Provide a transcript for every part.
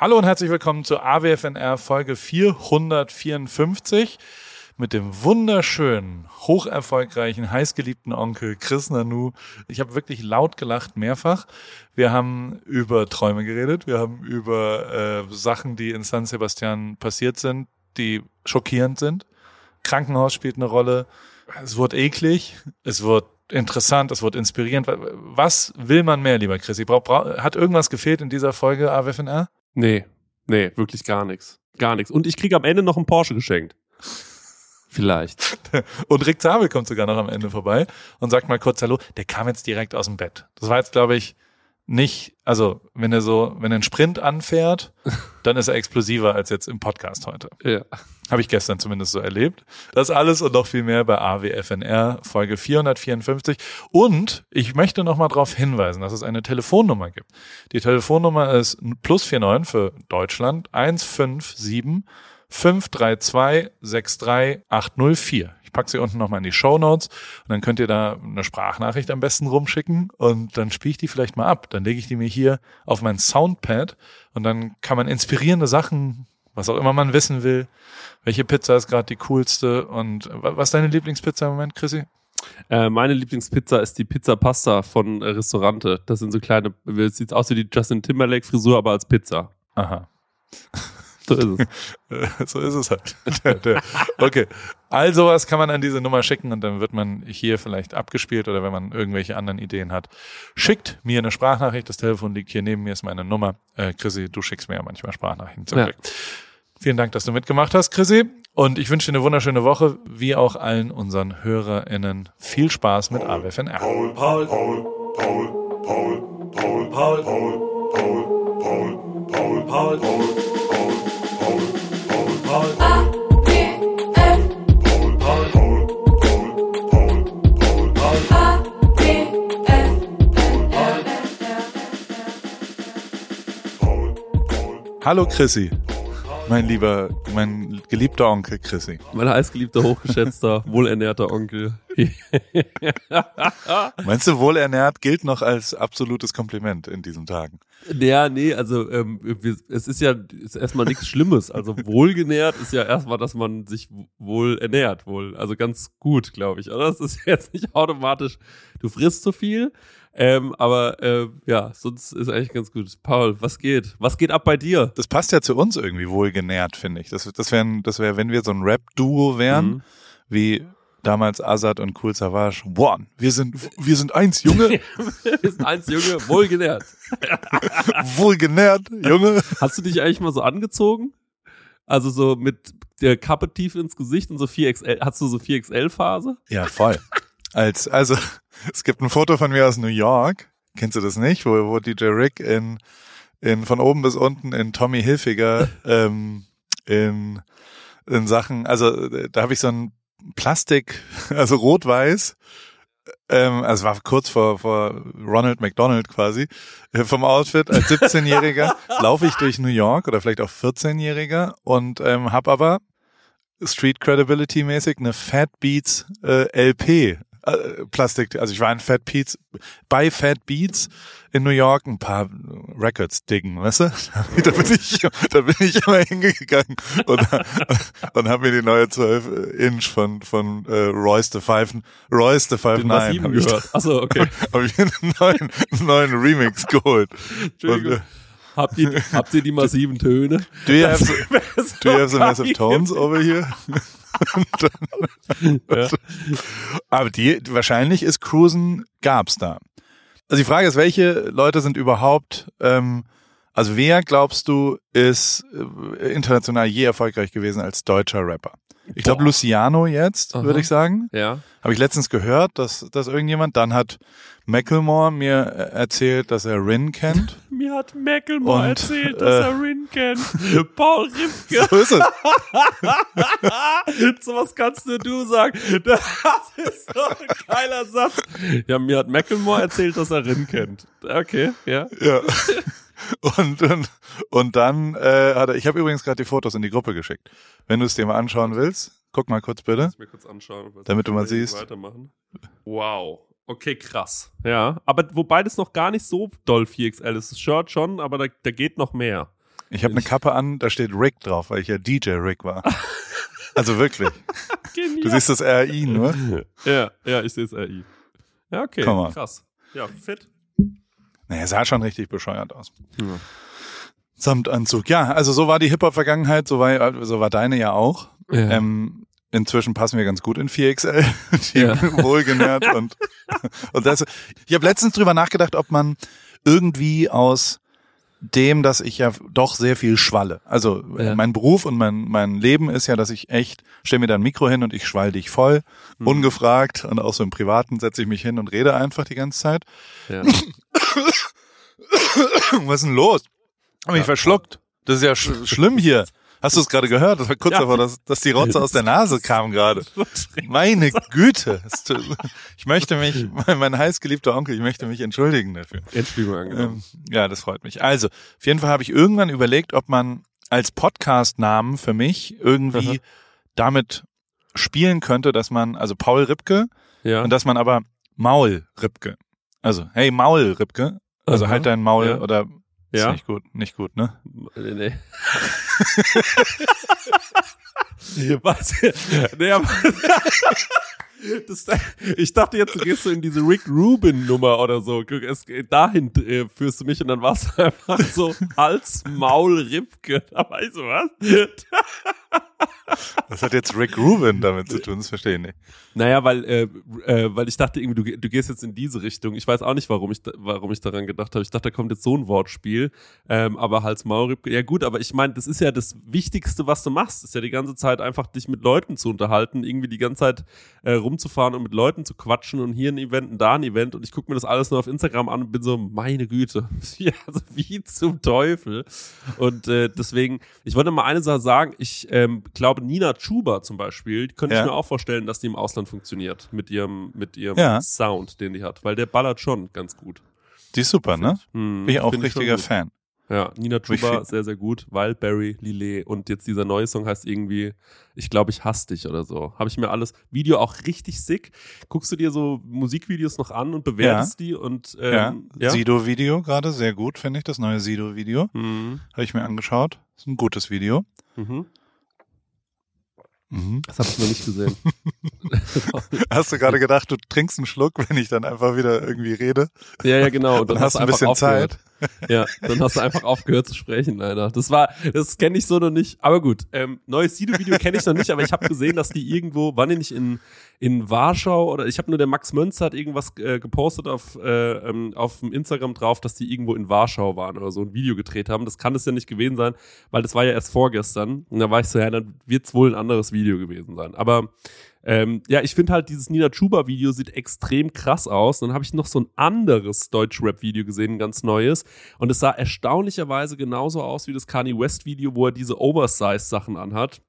Hallo und herzlich willkommen zur AWFNR Folge 454 mit dem wunderschönen, hocherfolgreichen, heißgeliebten Onkel Chris Nanu. Ich habe wirklich laut gelacht, mehrfach. Wir haben über Träume geredet, wir haben über äh, Sachen, die in San Sebastian passiert sind, die schockierend sind. Krankenhaus spielt eine Rolle. Es wird eklig, es wird interessant, es wird inspirierend. Was will man mehr, lieber Chris? Brauch, brauch, hat irgendwas gefehlt in dieser Folge AWFNR? Nee, nee, wirklich gar nichts. Gar nichts. Und ich kriege am Ende noch einen Porsche geschenkt. Vielleicht. Und Rick Zabel kommt sogar noch am Ende vorbei und sagt mal kurz Hallo. Der kam jetzt direkt aus dem Bett. Das war jetzt, glaube ich, nicht, also wenn er so, wenn er einen Sprint anfährt, dann ist er explosiver als jetzt im Podcast heute. Ja. Habe ich gestern zumindest so erlebt. Das alles und noch viel mehr bei AWFNR Folge 454. Und ich möchte noch mal darauf hinweisen, dass es eine Telefonnummer gibt. Die Telefonnummer ist plus 49 für Deutschland 157 532 63804. Ich packe sie unten nochmal in die Show Notes und dann könnt ihr da eine Sprachnachricht am besten rumschicken und dann spiele ich die vielleicht mal ab. Dann lege ich die mir hier auf mein Soundpad und dann kann man inspirierende Sachen, was auch immer man wissen will, welche Pizza ist gerade die coolste und was ist deine Lieblingspizza im Moment, Chrissy? Äh, meine Lieblingspizza ist die Pizza Pasta von äh, Restaurante. Das sind so kleine, sieht aus wie die Justin Timberlake Frisur, aber als Pizza. Aha. So ist es. so ist es halt. okay. Also was kann man an diese Nummer schicken und dann wird man hier vielleicht abgespielt oder wenn man irgendwelche anderen Ideen hat, schickt mir eine Sprachnachricht. Das Telefon liegt hier neben mir, ist meine Nummer. Äh, Chrissy, du schickst mir ja manchmal Sprachnachrichten zum ja. Vielen Dank, dass du mitgemacht hast, Chrissy. Und ich wünsche dir eine wunderschöne Woche, wie auch allen unseren HörerInnen. Viel Spaß mit AWFNR. Paul, Paul, Paul, Paul, Paul, Paul, Paul, Paul, Paul, Paul, Paul, Paul. Hallo Chrissy. Mein lieber, mein geliebter Onkel Chrissy. Mein heißgeliebter, hochgeschätzter, wohlernährter Onkel. Meinst du, wohlernährt gilt noch als absolutes Kompliment in diesen Tagen? Ja, nee, also ähm, es ist ja ist erstmal nichts Schlimmes. Also wohlgenährt ist ja erstmal, dass man sich wohl ernährt, wohl. Also ganz gut, glaube ich. Oder? Das ist jetzt nicht automatisch, du frisst zu viel, ähm, aber äh, ja, sonst ist eigentlich ganz gut. Paul, was geht? Was geht ab bei dir? Das passt ja zu uns irgendwie wohlgenährt, finde ich. Das, das wäre, das wär, wenn wir so ein Rap-Duo wären, mhm. wie damals Azad und Cool Savage. One. Wir sind, wir sind eins, Junge. wir sind eins, Junge. Wohlgenährt. wohlgenährt, Junge. Hast du dich eigentlich mal so angezogen? Also so mit der Kappe tief ins Gesicht und so 4XL. Hast du so 4XL-Phase? Ja, voll. Als, also, es gibt ein Foto von mir aus New York. Kennst du das nicht? Wo, wo DJ Rick in, in, von oben bis unten in Tommy Hilfiger, ähm, in, in Sachen, also, da habe ich so ein Plastik, also rot-weiß, ähm, also war kurz vor, vor Ronald McDonald quasi, äh, vom Outfit als 17-Jähriger laufe ich durch New York oder vielleicht auch 14-Jähriger und ähm, habe aber Street Credibility mäßig eine Fat Beats äh, LP äh, Plastik, also ich war in Fat Beats, bei Fat Beats in New York ein paar Records diggen, weißt du? da bin ich, da bin ich immer hingegangen und, und habe mir die neue 12 Inch von, von äh, Royce the Five, Royce the Five Den Nine. Hab ich, gehört. Achso, okay. Habe ich einen neuen, neuen Remix geholt. Entschuldigung. Und, äh, Habt ihr, habt ihr die massiven Töne? Do you have, so, do you have the massive tones over here? Dann, ja. Aber die, wahrscheinlich ist Cruisen gab's da. Also die Frage ist, welche Leute sind überhaupt, ähm, also wer glaubst du ist äh, international je erfolgreich gewesen als deutscher Rapper? Ich glaube Luciano jetzt, würde ich sagen. Ja. Habe ich letztens gehört, dass, dass irgendjemand, dann hat Macklemore mir äh, erzählt, dass er Rin kennt. mir hat Macklemore Und, erzählt, dass äh, er Rin kennt. Paul Ripke. So ist es. so was kannst nur du sagen. Das ist so ein geiler Satz. Ja, mir hat Macklemore erzählt, dass er Rin kennt. Okay, ja. Ja. Und, und, und dann äh, hat er, ich habe übrigens gerade die Fotos in die Gruppe geschickt. Wenn du es dir mal anschauen willst, guck mal kurz bitte. mir kurz anschauen, damit du mal siehst. Weitermachen. Wow. Okay, krass. Ja, aber wobei das noch gar nicht so doll 4XL ist. Das Shirt schon, aber da, da geht noch mehr. Ich habe eine Kappe an, da steht Rick drauf, weil ich ja DJ Rick war. Also wirklich. Genial. Du siehst das RI nur. Ja, ja, ich sehe es RI. Ja, okay, krass. Ja, fit. Naja, sah schon richtig bescheuert aus. Ja. Samtanzug. Ja, also so war die Hip-Hop-Vergangenheit, so war, so war deine ja auch. Ja. Ähm, inzwischen passen wir ganz gut in 4XL, die Ja. wohlgenährt und, und das. Ich habe letztens drüber nachgedacht, ob man irgendwie aus dem, dass ich ja doch sehr viel schwalle. Also Ja. mein Beruf und mein, mein Leben ist ja, dass ich echt, stell mir da ein Mikro hin und ich schwall dich voll, Mhm. ungefragt und auch so im Privaten setze ich mich hin und rede einfach die ganze Zeit. Ja. Was ist denn los? Hab mich Ja. verschluckt. Das ist ja sch schlimm hier. Hast du es gerade gehört? Das war kurz Ja. davor, dass, dass die Rotze aus der Nase kam gerade. Meine Güte. Ich möchte mich, mein, heißgeliebter Onkel, ich möchte mich entschuldigen dafür. Endspielung angenommen. Ähm, ja, das freut mich. Also, auf jeden Fall habe ich irgendwann überlegt, ob man als Podcast-Namen für mich irgendwie Aha. damit spielen könnte, dass man, also Paul Ripke, ja. und dass man aber Maul Ripke. Also, hey Maul Ripke. Also Aha. halt dein Maul Ja. oder ist Ja. nicht gut, nicht gut, ne? Nee, nee. Was? Nee, aber das, ich dachte jetzt, du gehst so in diese Rick Rubin Nummer oder so. Es, dahin äh, führst du mich und dann warst du einfach so Hals, Maul, Ripke. Da war ich so, was? Was hat jetzt Rick Rubin damit zu tun? Das verstehe ich nicht. Naja, weil, äh, äh, weil ich dachte irgendwie, du, du gehst jetzt in diese Richtung. Ich weiß auch nicht, warum ich, warum ich daran gedacht habe. Ich dachte, da kommt jetzt so ein Wortspiel. Ähm, aber Hals, Maul, Ripke. Ja gut, aber ich meine, das ist ja das Wichtigste, was du machst. Ist ja die ganze Zeit einfach dich mit Leuten zu unterhalten, irgendwie die ganze Zeit äh, rumzufahren und mit Leuten zu quatschen und hier ein Event und da ein Event. Und ich gucke mir das alles nur auf Instagram an und bin so, meine Güte, ja, also wie zum Teufel. Und äh, deswegen, ich wollte mal eine Sache sagen. Ich ähm, glaube, Nina Chuba zum Beispiel, könnte Ja. ich mir auch vorstellen, dass die im Ausland funktioniert mit ihrem, mit ihrem Ja. Sound, den die hat, weil der ballert schon ganz gut. Die ist super, ne? Hm, Bin ich auch find schon richtiger gut. Fan. Ja, Nina Chuba, sehr, sehr gut. Wildberry, Lillet und jetzt dieser neue Song heißt irgendwie, ich glaube, ich hasse dich oder so. Habe ich mir alles, Video auch richtig sick. Guckst du dir so Musikvideos noch an und bewertest die und Ja. ähm, ja? Sido-Video gerade, sehr gut, finde ich. Das neue Sido-Video. Mhm. Habe ich mir angeschaut. Ist ein gutes Video. Mhm. Mhm. Das habe ich noch nicht gesehen. Hast du gerade gedacht, du trinkst einen Schluck, wenn ich dann einfach wieder irgendwie rede? ja, ja, genau. Und Dann hast du ein bisschen aufgehört. Zeit. Ja, dann hast du einfach aufgehört zu sprechen, leider. Das war, das kenne ich so noch nicht. Aber gut, ähm, neues Sido-Video kenne ich noch nicht, aber ich habe gesehen, dass die irgendwo, waren die nicht in, in Warschau oder ich habe nur der Max Mönzer hat irgendwas äh, gepostet auf, äh, ähm, auf dem Instagram drauf, dass die irgendwo in Warschau waren oder so ein Video gedreht haben. Das kann es ja nicht gewesen sein, weil das war ja erst vorgestern. Und da war ich so, ja, dann wird's wohl ein anderes Video gewesen sein. Aber ähm, ja, ich finde halt, dieses Nina Chuba-Video sieht extrem krass aus. Dann habe ich noch so ein anderes Deutsch-Rap-Video gesehen, ein ganz neues. Und es sah erstaunlicherweise genauso aus wie das Kanye West-Video, wo er diese Oversize-Sachen anhat.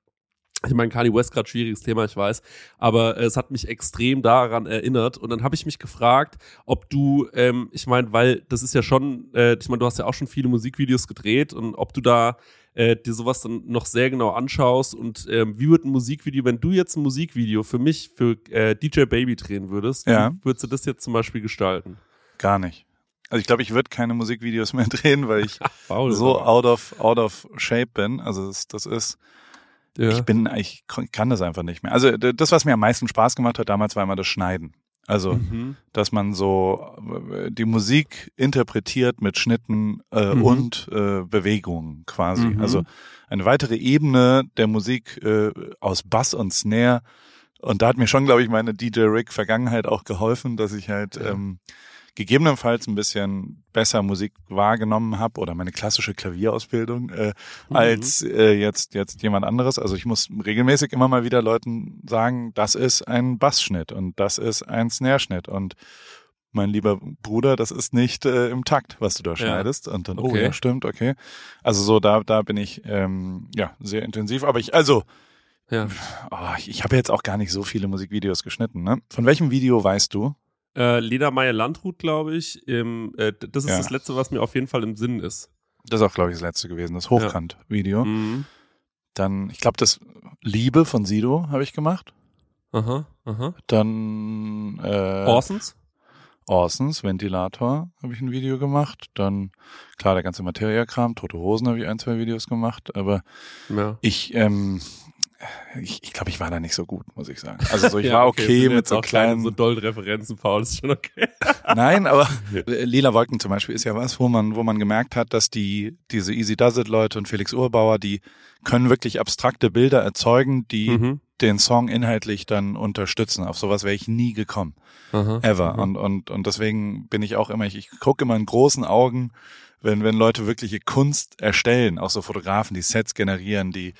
Ich meine, Kanye West gerade schwieriges Thema, ich weiß, aber äh, es hat mich extrem daran erinnert. Und dann habe ich mich gefragt, ob du, ähm, ich meine, weil das ist ja schon, äh, ich meine, du hast ja auch schon viele Musikvideos gedreht und ob du da äh, dir sowas dann noch sehr genau anschaust und ähm, wie wird ein Musikvideo, wenn du jetzt ein Musikvideo für mich, für äh, DJ Baby drehen würdest, Ja. wie würdest du das jetzt zum Beispiel gestalten? Gar nicht. Also ich glaube, ich würde keine Musikvideos mehr drehen, weil ich so out of, out of shape bin. Also das, das ist, ja. ich bin, ich kann das einfach nicht mehr. Also das, was mir am meisten Spaß gemacht hat damals, war immer das Schneiden. Also, Mhm. dass man so äh, die Musik interpretiert mit Schnitten äh, Mhm. und äh, Bewegungen quasi. Mhm. Also eine weitere Ebene der Musik äh, aus Bass und Snare. Und da hat mir schon, glaube ich, meine DJ Rick Vergangenheit auch geholfen, dass ich halt ähm, gegebenenfalls ein bisschen besser Musik wahrgenommen habe oder meine klassische Klavierausbildung äh, Mhm. als äh, jetzt jetzt jemand anderes. Also ich muss regelmäßig immer mal wieder Leuten sagen, das ist ein Bassschnitt und das ist ein Snare-Schnitt und mein lieber Bruder, das ist nicht äh, im Takt, was du da schneidest. Und dann, oh Okay. ja, stimmt, okay. Also so, da, da bin ich ähm, ja sehr intensiv. Aber ich, also, Ja. oh, ich, ich habe jetzt auch gar nicht so viele Musikvideos geschnitten. Ne? Von welchem Video weißt du? Äh, Lena Meyer Landrut, glaube ich. Ähm, äh, das ist Ja. das Letzte, was mir auf jeden Fall im Sinn ist. Das ist auch, glaube ich, das letzte gewesen, das Hochkant-Video. Mhm. Dann, ich glaube, das Liebe von Sido habe ich gemacht. Aha, aha. Dann äh, Orsons? Orsons Ventilator habe ich ein Video gemacht. Dann, klar, der ganze Materiakram, Tote Hosen habe ich ein, zwei Videos gemacht. Aber Ja. ich, ähm, ich, ich glaube, ich war da nicht so gut, muss ich sagen. Also so, ich Ja, war okay, sind mit so kleinen, So doll Referenzen, Paul, ist schon okay. Nein, aber Lila Wolken zum Beispiel ist ja was, wo man, wo man gemerkt hat, dass die, diese Easy Does It Leute und Felix Urbauer, die können wirklich abstrakte Bilder erzeugen, die Mhm. den Song inhaltlich dann unterstützen. Auf sowas wäre ich nie gekommen. Aha. Ever. Mhm. Und, und, und deswegen bin ich auch immer, ich, ich gucke immer in großen Augen, wenn, wenn Leute wirkliche Kunst erstellen, auch so Fotografen, die Sets generieren, die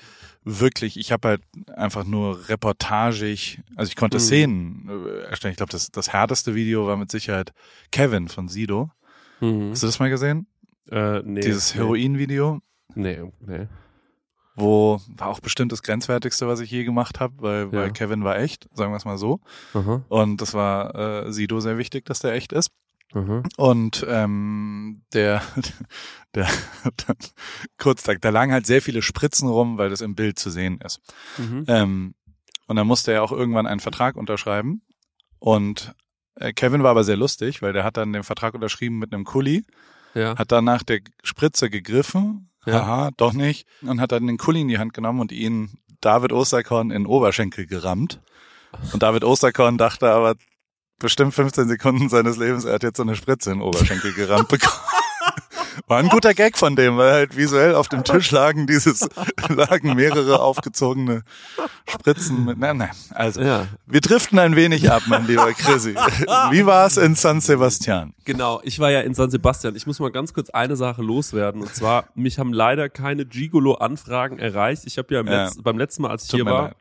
wirklich, ich habe halt einfach nur reportagig, also ich konnte Mhm. Szenen äh, erstellen. Ich glaube, das, das härteste Video war mit Sicherheit Kevin von Sido. Mhm. Hast du das mal gesehen? Äh, nee, Dieses. Heroin-Video, Nee, nee. wo war auch bestimmt das grenzwertigste, was ich je gemacht habe, weil, Ja. weil Kevin war echt, sagen wir es mal so. Aha, Und das war äh, Sido sehr wichtig, dass der echt ist. Aha. Und ähm, der, der kurz da, da lagen halt sehr viele Spritzen rum, weil das im Bild zu sehen ist. Mhm. Ähm, und dann musste er auch irgendwann einen Vertrag unterschreiben. Und äh, Kevin war aber sehr lustig, weil der hat dann den Vertrag unterschrieben mit einem Kuli, Ja. hat dann nach der Spritze gegriffen, Ja. haha, doch nicht, und hat dann den Kuli in die Hand genommen und ihn David Osterkorn in den Oberschenkel gerammt. Und David Osterkorn dachte aber bestimmt 15 Sekunden seines Lebens, er hat jetzt so eine Spritze in den Oberschenkel gerammt bekommen. War ein guter Gag von dem, weil halt visuell auf dem Tisch lagen dieses, lagen mehrere aufgezogene Spritzen mit, nein, nein, also. Ja, Wir driften ein wenig ab, mein lieber Chrissy. Wie war es in San Sebastian? genau. Ich war ja in San Sebastian. Ich muss mal ganz kurz eine Sache loswerden. Und zwar, mich haben leider keine Gigolo-Anfragen erreicht. Ich habe ja, Ja. Letz-, beim letzten Mal, als ich Tut hier war,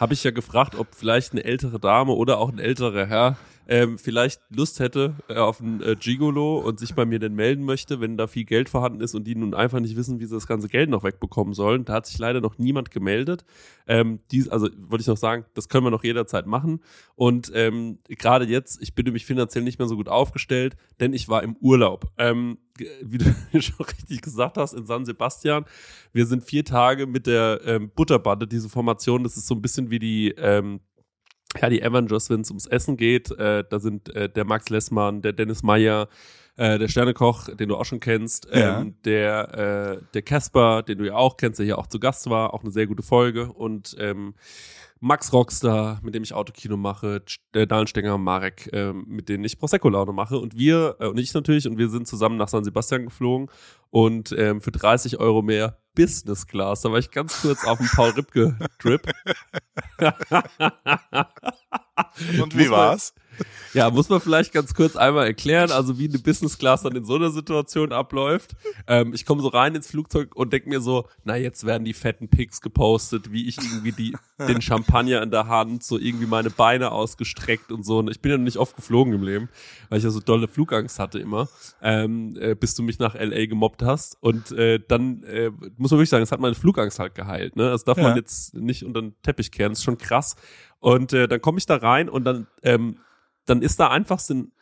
habe ich ja gefragt, ob vielleicht eine ältere Dame oder auch ein älterer Herr ähm, vielleicht Lust hätte äh, auf ein äh, Gigolo und sich bei mir denn melden möchte, wenn da viel Geld vorhanden ist und die nun einfach nicht wissen, wie sie das ganze Geld noch wegbekommen sollen. Da hat sich leider noch niemand gemeldet. Ähm, dies, also wollte ich noch sagen, das können wir noch jederzeit machen. Und ähm, gerade jetzt, ich bin nämlich finanziell nicht mehr so gut aufgestellt, denn ich war im Urlaub. Ähm, wie du schon richtig gesagt hast, in San Sebastian. Wir sind vier Tage mit der ähm, Butterbande, diese Formation, das ist so ein bisschen wie die ähm, ja, die Avengers, wenn es ums Essen geht, äh, da sind äh, der Max Lessmann, der Dennis Meyer, äh, der Sternekoch, den du auch schon kennst, Ja. ähm, der äh, der Casper, den du ja auch kennst, der hier auch zu Gast war, auch eine sehr gute Folge und ähm, Max Rockstar, mit dem ich Autokino mache, Sch- äh, Dahlen Stenger und Marek, ähm, mit denen ich Prosecco-Laune mache und wir, äh, und ich natürlich, und wir sind zusammen nach San Sebastian geflogen und ähm, für 30 Euro mehr Business Class, da war ich ganz kurz auf dem Paul Ripke Trip. Und wie war's? Ja, muss man vielleicht ganz kurz einmal erklären, also wie eine Business Class dann in so einer Situation abläuft. Ähm, ich komme so rein ins Flugzeug und denk mir so, na jetzt werden die fetten Pics gepostet, wie ich irgendwie die, den Champagner in der Hand, so irgendwie meine Beine ausgestreckt und so. Und ich bin ja noch nicht oft geflogen im Leben, weil ich ja so dolle Flugangst hatte immer, ähm, äh, bis du mich nach LA gemobbt hast. Und äh, dann äh, muss man wirklich sagen, es hat meine Flugangst halt geheilt. Ne? Das darf Ja. man jetzt nicht unter den Teppich kehren, das ist schon krass. Und äh, dann komme ich da rein und dann ähm, dann ist da einfach sind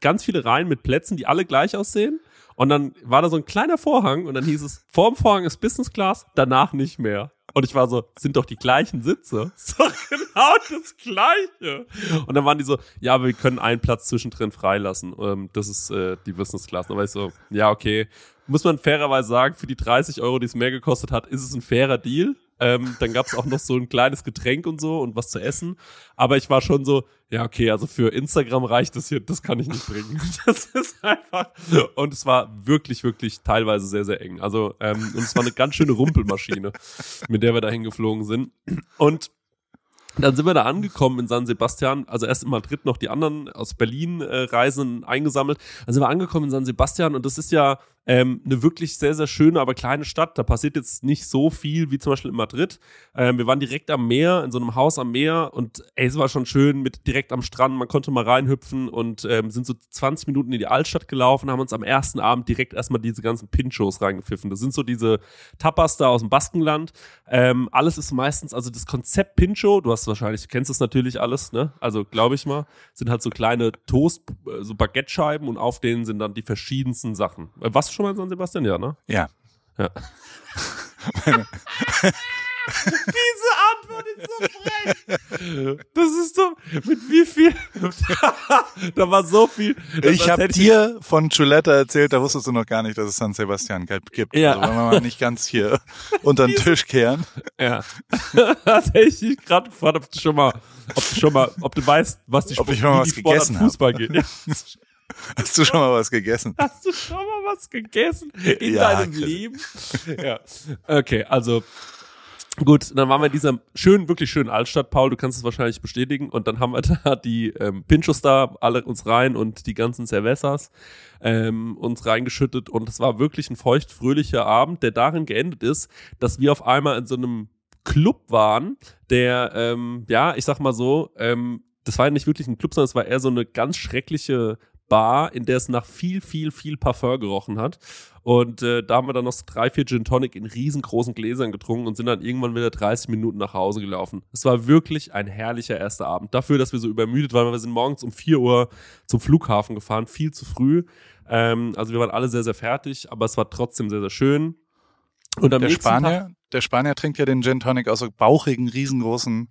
ganz viele Reihen mit Plätzen, die alle gleich aussehen. Und dann war da so ein kleiner Vorhang und dann hieß es, vor dem Vorhang ist Business Class, danach nicht mehr. Und ich war so, sind doch die gleichen Sitze. Doch genau das Gleiche. Und dann waren die so, ja, aber wir können einen Platz zwischendrin freilassen. Ähm, das ist äh, die Business Class. War ich so, ja, okay. Muss man fairerweise sagen, für die 30 Euro, die es mehr gekostet hat, ist es ein fairer Deal. Ähm, dann gab es auch noch so ein kleines Getränk und so und was zu essen. Aber ich war schon so, ja, okay, also für Instagram reicht das hier, das kann ich nicht bringen. Das ist einfach. Und es war wirklich, wirklich teilweise sehr, sehr eng. Also, ähm, und es war eine ganz schöne Rumpelmaschine, mit der wir dahin geflogen sind. Und dann sind wir da angekommen in San Sebastian, also erst in Madrid noch die anderen aus Berlin äh, Reisen eingesammelt. Dann sind wir angekommen in San Sebastian und das ist ja ähm, eine wirklich sehr, sehr schöne, aber kleine Stadt. Da passiert jetzt nicht so viel wie zum Beispiel in Madrid. Ähm, wir waren direkt am Meer, in so einem Haus am Meer und ey, es war schon schön mit direkt am Strand. Man konnte mal reinhüpfen und ähm, sind so 20 Minuten in die Altstadt gelaufen, haben uns am ersten Abend direkt erstmal diese ganzen Pinchos reingepfiffen. Das sind so diese Tapas da aus dem Baskenland. Ähm, alles ist meistens, also das Konzept Pincho, du hast wahrscheinlich, du kennst das natürlich alles, ne? Also glaube ich mal, sind halt so kleine Toast, äh, so Baguette-Scheiben und auf denen sind dann die verschiedensten Sachen. Äh, du schon mal in San Sebastian? Ja, ne? Ja. Ja. Diese Antwort ist so frech. Das ist so, mit wie viel? da war so viel. Ich habe dir von Chuleta erzählt, da wusstest du noch gar nicht, dass es San Sebastian gibt. Ja. Also wollen wir mal nicht ganz hier unter den Tisch kehren. Ja. das hätte ich dich gerade gefragt, ob du schon mal, ob du schon mal, ob du weißt, was die Ob ich schon mal was gegessen hab. Fußball geht. Ja. Hast du schon mal was gegessen? Hast du schon mal was gegessen in Ja, deinem Chris. Leben? Ja. Okay, also gut, dann waren wir in dieser schönen, wirklich schönen Altstadt, Paul, du kannst es wahrscheinlich bestätigen. Und dann haben wir da die ähm, Pinchos da alle uns rein und die ganzen Cervezas ähm, uns reingeschüttet. Und es war wirklich ein feucht, fröhlicher Abend, der darin geendet ist, dass wir auf einmal in so einem Club waren, der, ähm, ja, ich sag mal so, ähm, das war ja nicht wirklich ein Club, sondern es war eher so eine ganz schreckliche Bar, in der es nach viel, viel, viel Parfum gerochen hat. Und äh, da haben wir dann noch so drei, vier Gin Tonic in riesengroßen Gläsern getrunken und sind dann irgendwann wieder 30 Minuten nach Hause gelaufen. Es war wirklich ein herrlicher erster Abend. Dafür, dass wir so übermüdet waren, weil wir sind morgens um 4 Uhr zum Flughafen gefahren, viel zu früh. Ähm, also wir waren alle sehr, sehr fertig, aber es war trotzdem sehr, sehr schön. Und am Der nächsten Tag, Spanier, der Spanier trinkt ja den Gin Tonic aus so bauchigen, riesengroßen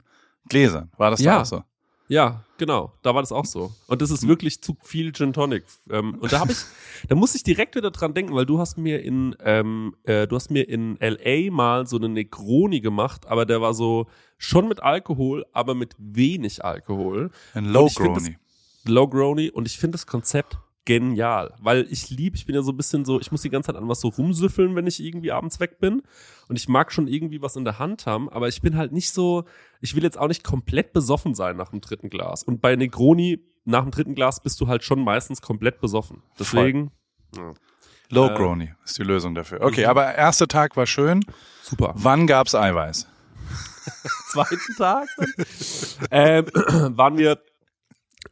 Gläsern. War das Ja. da auch so? Ja, genau. Da war das auch so. Und das ist wirklich zu viel Gin Tonic. Ähm, und da habe ich, da muss ich direkt wieder dran denken, weil du hast mir in, ähm, äh, du hast mir in LA mal so eine Negroni gemacht, aber der war so schon mit Alkohol, aber mit wenig Alkohol. Ein Low Grony. Low Grony und ich finde das Konzept genial, weil ich liebe, ich bin ja so ein bisschen so, ich muss die ganze Zeit an was so rumsüffeln, wenn ich irgendwie abends weg bin und ich mag schon irgendwie was in der Hand haben, aber ich bin halt nicht so, ich will jetzt auch nicht komplett besoffen sein nach dem dritten Glas und bei Negroni nach dem dritten Glas bist du halt schon meistens komplett besoffen. Deswegen ja, Low Äh, Grony ist die Lösung dafür. Okay, mhm. aber erster Tag war schön. super. Wann gab's Eiweiß? zweiten Tag ähm, waren wir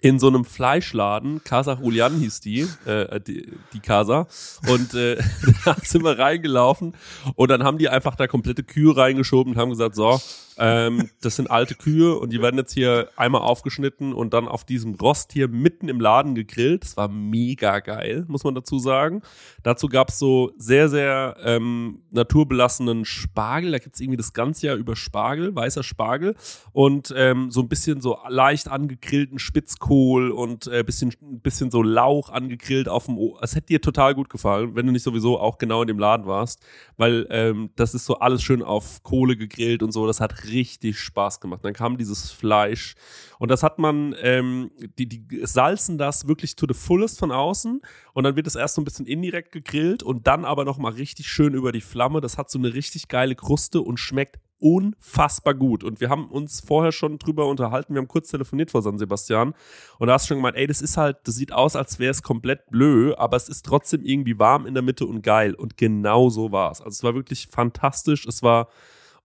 in so einem Fleischladen, Casa Julian hieß die, äh, die, die Casa, und äh, da sind wir reingelaufen und dann haben die einfach da komplette Kühe reingeschoben und haben gesagt, so, ähm, das sind alte Kühe und die werden jetzt hier einmal aufgeschnitten und dann auf diesem Rost hier mitten im Laden gegrillt. Das war mega geil, muss man dazu sagen. Dazu gab's so sehr, sehr ähm, naturbelassenen Spargel. Da gibt's irgendwie das ganze Jahr über Spargel, weißer Spargel und ähm, so ein bisschen so leicht angegrillten Spitzkohl und äh, bisschen, bisschen so Lauch angegrillt auf dem O. Es hätte dir total gut gefallen, wenn du nicht sowieso auch genau in dem Laden warst, weil ähm, das ist so alles schön auf Kohle gegrillt und so. Das hat richtig Spaß gemacht. Dann kam dieses Fleisch und das hat man, ähm, die, die salzen das wirklich to the fullest von außen und dann wird es erst so ein bisschen indirekt gegrillt und dann aber noch mal richtig schön über die Flamme. Das hat so eine richtig geile Kruste und schmeckt unfassbar gut. Und wir haben uns vorher schon drüber unterhalten. Wir haben kurz telefoniert vor San Sebastian. Und da hast du schon gemeint, ey, das ist halt, das sieht aus, als wäre es komplett blö, aber es ist trotzdem irgendwie warm in der Mitte und geil. Und genau so war es. Also es war wirklich fantastisch. Es war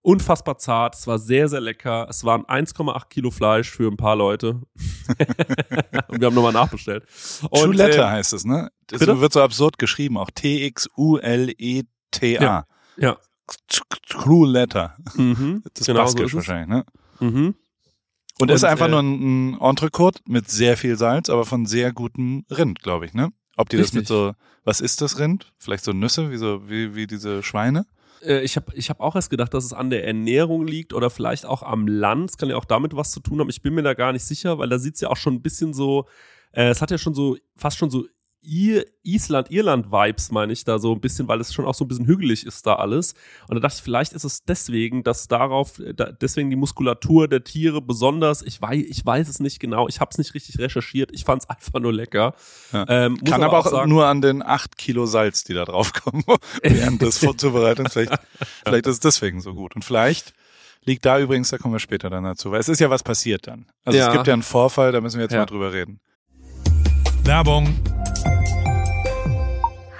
unfassbar zart. Es war sehr, sehr lecker. Es waren 1,8 Kilo Fleisch für ein paar Leute. und wir haben nochmal nachbestellt. Und, Chuleta äh, heißt es, ne? Das bitte? wird so absurd geschrieben, auch T-X-U-L-E-T-A. Ja. ja. Chuleta. Mhm. Das ist Genau so baskisch ist es. wahrscheinlich, ne? Mhm. Und, Und, ist einfach äh, nur ein, ein Entrecote mit sehr viel Salz, aber von sehr gutem Rind, glaube ich, ne? Ob die das mit Richtig. so, was ist das Rind? Vielleicht so Nüsse, wie so, wie, wie diese Schweine? Äh, ich habe ich hab auch erst gedacht, dass es an der Ernährung liegt oder vielleicht auch am Land. Es kann ja auch damit was zu tun haben. Ich bin mir da gar nicht sicher, weil da sieht's ja auch schon ein bisschen so, äh, es hat ja schon so, fast schon so Ir Island, Irland-Vibes, meine ich, da so ein bisschen, weil es schon auch so ein bisschen hügelig ist da alles. Und da dachte ich, vielleicht ist es deswegen, dass darauf, äh, da, deswegen die Muskulatur der Tiere besonders, ich weiß, ich weiß es nicht genau, ich habe es nicht richtig recherchiert, ich fand es einfach nur lecker. Ja. Ähm, Kann aber auch, sagen, nur an den acht Kilo Salz, die da draufkommen, während des Vorzubereitens. Vielleicht, vielleicht ist es deswegen so gut. Und vielleicht liegt da übrigens, da kommen wir später dann dazu, weil es ist ja was passiert dann. Also Ja. es gibt ja einen Vorfall, da müssen wir jetzt Ja. mal drüber reden. Werbung.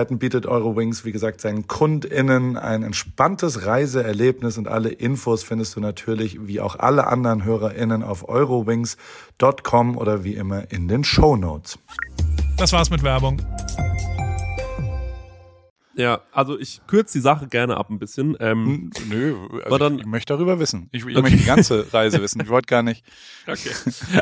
Möglichkeiten bietet Eurowings, wie gesagt, seinen KundInnen ein entspanntes Reiseerlebnis und alle Infos findest du natürlich wie auch alle anderen HörerInnen auf eurowings.com oder wie immer in den Show Notes. Das war's mit Werbung. Ja, also ich kürze die Sache gerne ab ein bisschen. Ähm, Nö, also dann, ich, ich, möchte darüber wissen. Ich, ich okay. möchte die ganze Reise wissen. Ich wollte gar nicht. Okay.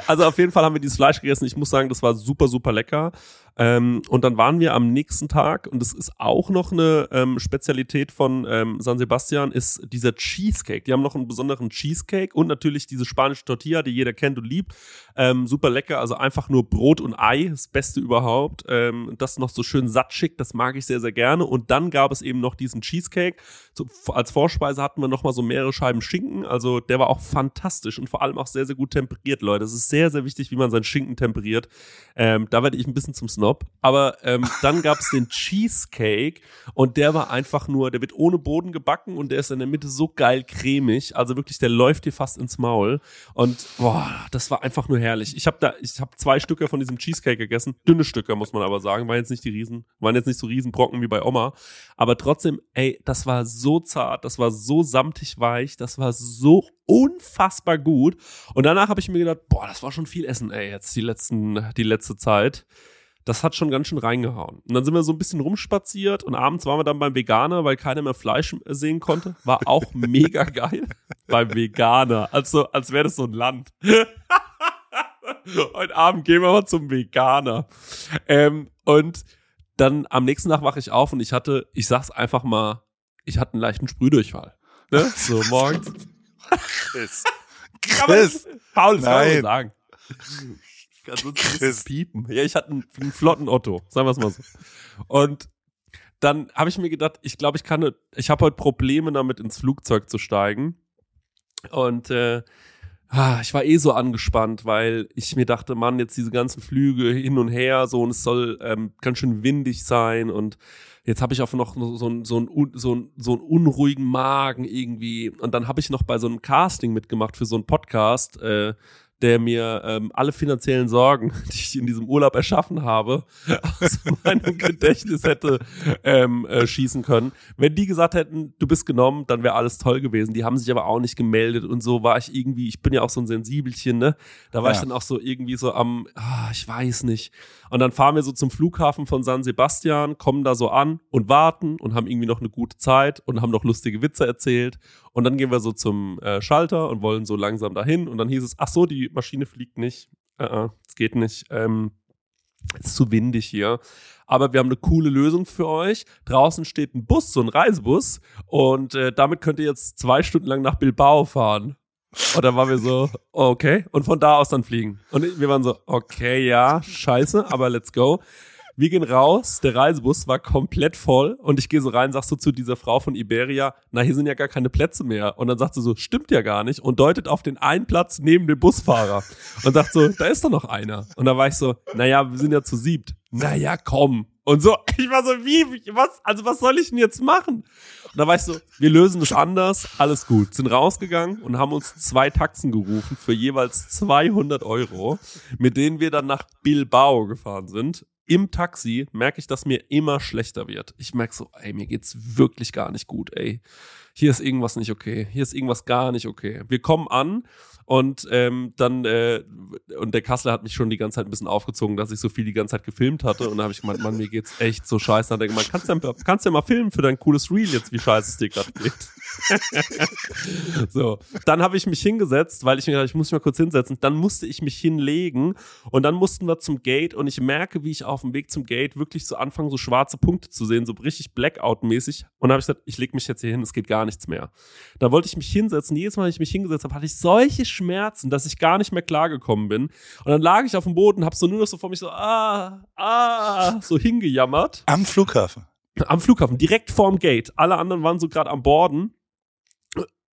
Also auf jeden Fall haben wir dieses Fleisch gegessen. Ich muss sagen, das war super, super lecker. Ähm, und dann waren wir am nächsten Tag, und das ist auch noch eine ähm, Spezialität von ähm, San Sebastian, ist dieser Cheesecake. Die haben noch einen besonderen Cheesecake und natürlich diese spanische Tortilla, die jeder kennt und liebt. Ähm, super lecker, also einfach nur Brot und Ei, das Beste überhaupt. Ähm, das noch so schön satschig, das mag ich sehr, sehr gerne. Und dann gab es eben noch diesen Cheesecake. So, als Vorspeise hatten wir noch mal so mehrere Scheiben Schinken. Also der war auch fantastisch und vor allem auch sehr, sehr gut temperiert, Leute. Es ist sehr, sehr wichtig, wie man seinen Schinken temperiert. Ähm, da werde ich ein bisschen zum Snob. Snob. Aber ähm, dann gab es den Cheesecake und der war einfach nur, der wird ohne Boden gebacken und der ist in der Mitte so geil cremig. Also wirklich, der läuft dir fast ins Maul. Und boah, das war einfach nur herrlich. Ich habe da, ich habe zwei Stücke von diesem Cheesecake gegessen. Dünne Stücke, muss man aber sagen. Waren jetzt nicht die Riesen, waren jetzt nicht so Riesenbrocken wie bei Oma. Aber trotzdem, ey, das war so zart, das war so samtig weich, das war so unfassbar gut. Und danach habe ich mir gedacht, boah, das war schon viel Essen, ey, jetzt die letzten, die letzte Zeit das hat schon ganz schön reingehauen. Und dann sind wir so ein bisschen rumspaziert und abends waren wir dann beim Veganer, weil keiner mehr Fleisch sehen konnte. War auch mega geil. beim Veganer. Also, als wäre das so ein Land. Heute Abend gehen wir mal zum Veganer. Ähm, und dann am nächsten Tag wache ich auf und ich hatte, ich sag's einfach mal, ich hatte einen leichten Sprühdurchfall. Ne? So morgens. Chris. Chris. Paul, das kann man sagen kann sonst ein piepen. Ja, ich hatte einen, einen flotten Otto, sagen wir es mal so. Und dann habe ich mir gedacht, ich glaube, ich kann, ich habe heute Probleme damit ins Flugzeug zu steigen. Und äh, ah, ich war eh so angespannt, weil ich mir dachte, Mann, jetzt diese ganzen Flüge hin und her, so und es soll ähm, ganz schön windig sein und jetzt habe ich auch noch so, so, so, ein, so, so einen unruhigen Magen irgendwie. Und dann habe ich noch bei so einem Casting mitgemacht für so einen Podcast. Äh, der mir ähm, alle finanziellen Sorgen, die ich in diesem Urlaub erschaffen habe, aus meinem Gedächtnis hätte ähm, äh, schießen können. Wenn die gesagt hätten, du bist genommen, dann wäre alles toll gewesen. Die haben sich aber auch nicht gemeldet und so war ich irgendwie, ich bin ja auch so ein Sensibelchen, ne? Da war ja. ich dann auch so irgendwie so am, ah, ich weiß nicht. Und dann fahren wir so zum Flughafen von San Sebastian, kommen da so an und warten und haben irgendwie noch eine gute Zeit und haben noch lustige Witze erzählt. Und dann gehen wir so zum äh, Schalter und wollen so langsam dahin. Und dann hieß es, ach so, die Maschine fliegt nicht. Äh, uh, es geht nicht. Ähm, es ist zu windig hier. Aber wir haben eine coole Lösung für euch. Draußen steht ein Bus, so ein Reisebus. Und äh, damit könnt ihr jetzt zwei Stunden lang nach Bilbao fahren. Und dann waren wir so, okay. Und von da aus dann fliegen. Und wir waren so, okay, ja, scheiße, aber let's go. Wir gehen raus, der Reisebus war komplett voll und ich gehe so rein, sagst du zu dieser Frau von Iberia, na, hier sind ja gar keine Plätze mehr. Und dann sagt sie so, stimmt ja gar nicht und deutet auf den einen Platz neben dem Busfahrer und sagt so, da ist doch noch einer. Und da war ich so, naja, wir sind ja zu siebt. Naja, komm. Und so, ich war so, wie, was, also was soll ich denn jetzt machen? Und da war ich so, wir lösen es anders, alles gut. Sind rausgegangen und haben uns zwei Taxen gerufen für jeweils 200 Euro, mit denen wir dann nach Bilbao gefahren sind im Taxi merke ich, dass mir immer schlechter wird. Ich merke so, ey, mir geht's wirklich gar nicht gut, ey. Hier ist irgendwas nicht okay. Hier ist irgendwas gar nicht okay. Wir kommen an und ähm, dann, äh, und der Kassler hat mich schon die ganze Zeit ein bisschen aufgezogen, dass ich so viel die ganze Zeit gefilmt hatte. Und dann habe ich gemeint, Mann, mir geht's echt so scheiße. Dann hat er gemeint, kannst du ja, kannst ja mal filmen für dein cooles Reel jetzt, wie scheiße es dir gerade geht. so, dann habe ich mich hingesetzt, weil ich mir gedacht, ich muss mich mal kurz hinsetzen. Dann musste ich mich hinlegen und dann mussten wir zum Gate und ich merke, wie ich auf dem Weg zum Gate wirklich so anfange, so schwarze Punkte zu sehen, so richtig Blackout-mäßig. Und dann habe ich gesagt, ich leg mich jetzt hier hin, es geht gar nichts mehr. Da wollte ich mich hinsetzen. Jedes Mal, wenn ich mich hingesetzt habe, hatte ich solche Schmerzen, dass ich gar nicht mehr klargekommen bin. Und dann lag ich auf dem Boden, hab so nur noch so vor mich so, ah, ah, so hingejammert. Am Flughafen. Am Flughafen, direkt vorm Gate. Alle anderen waren so gerade am Borden.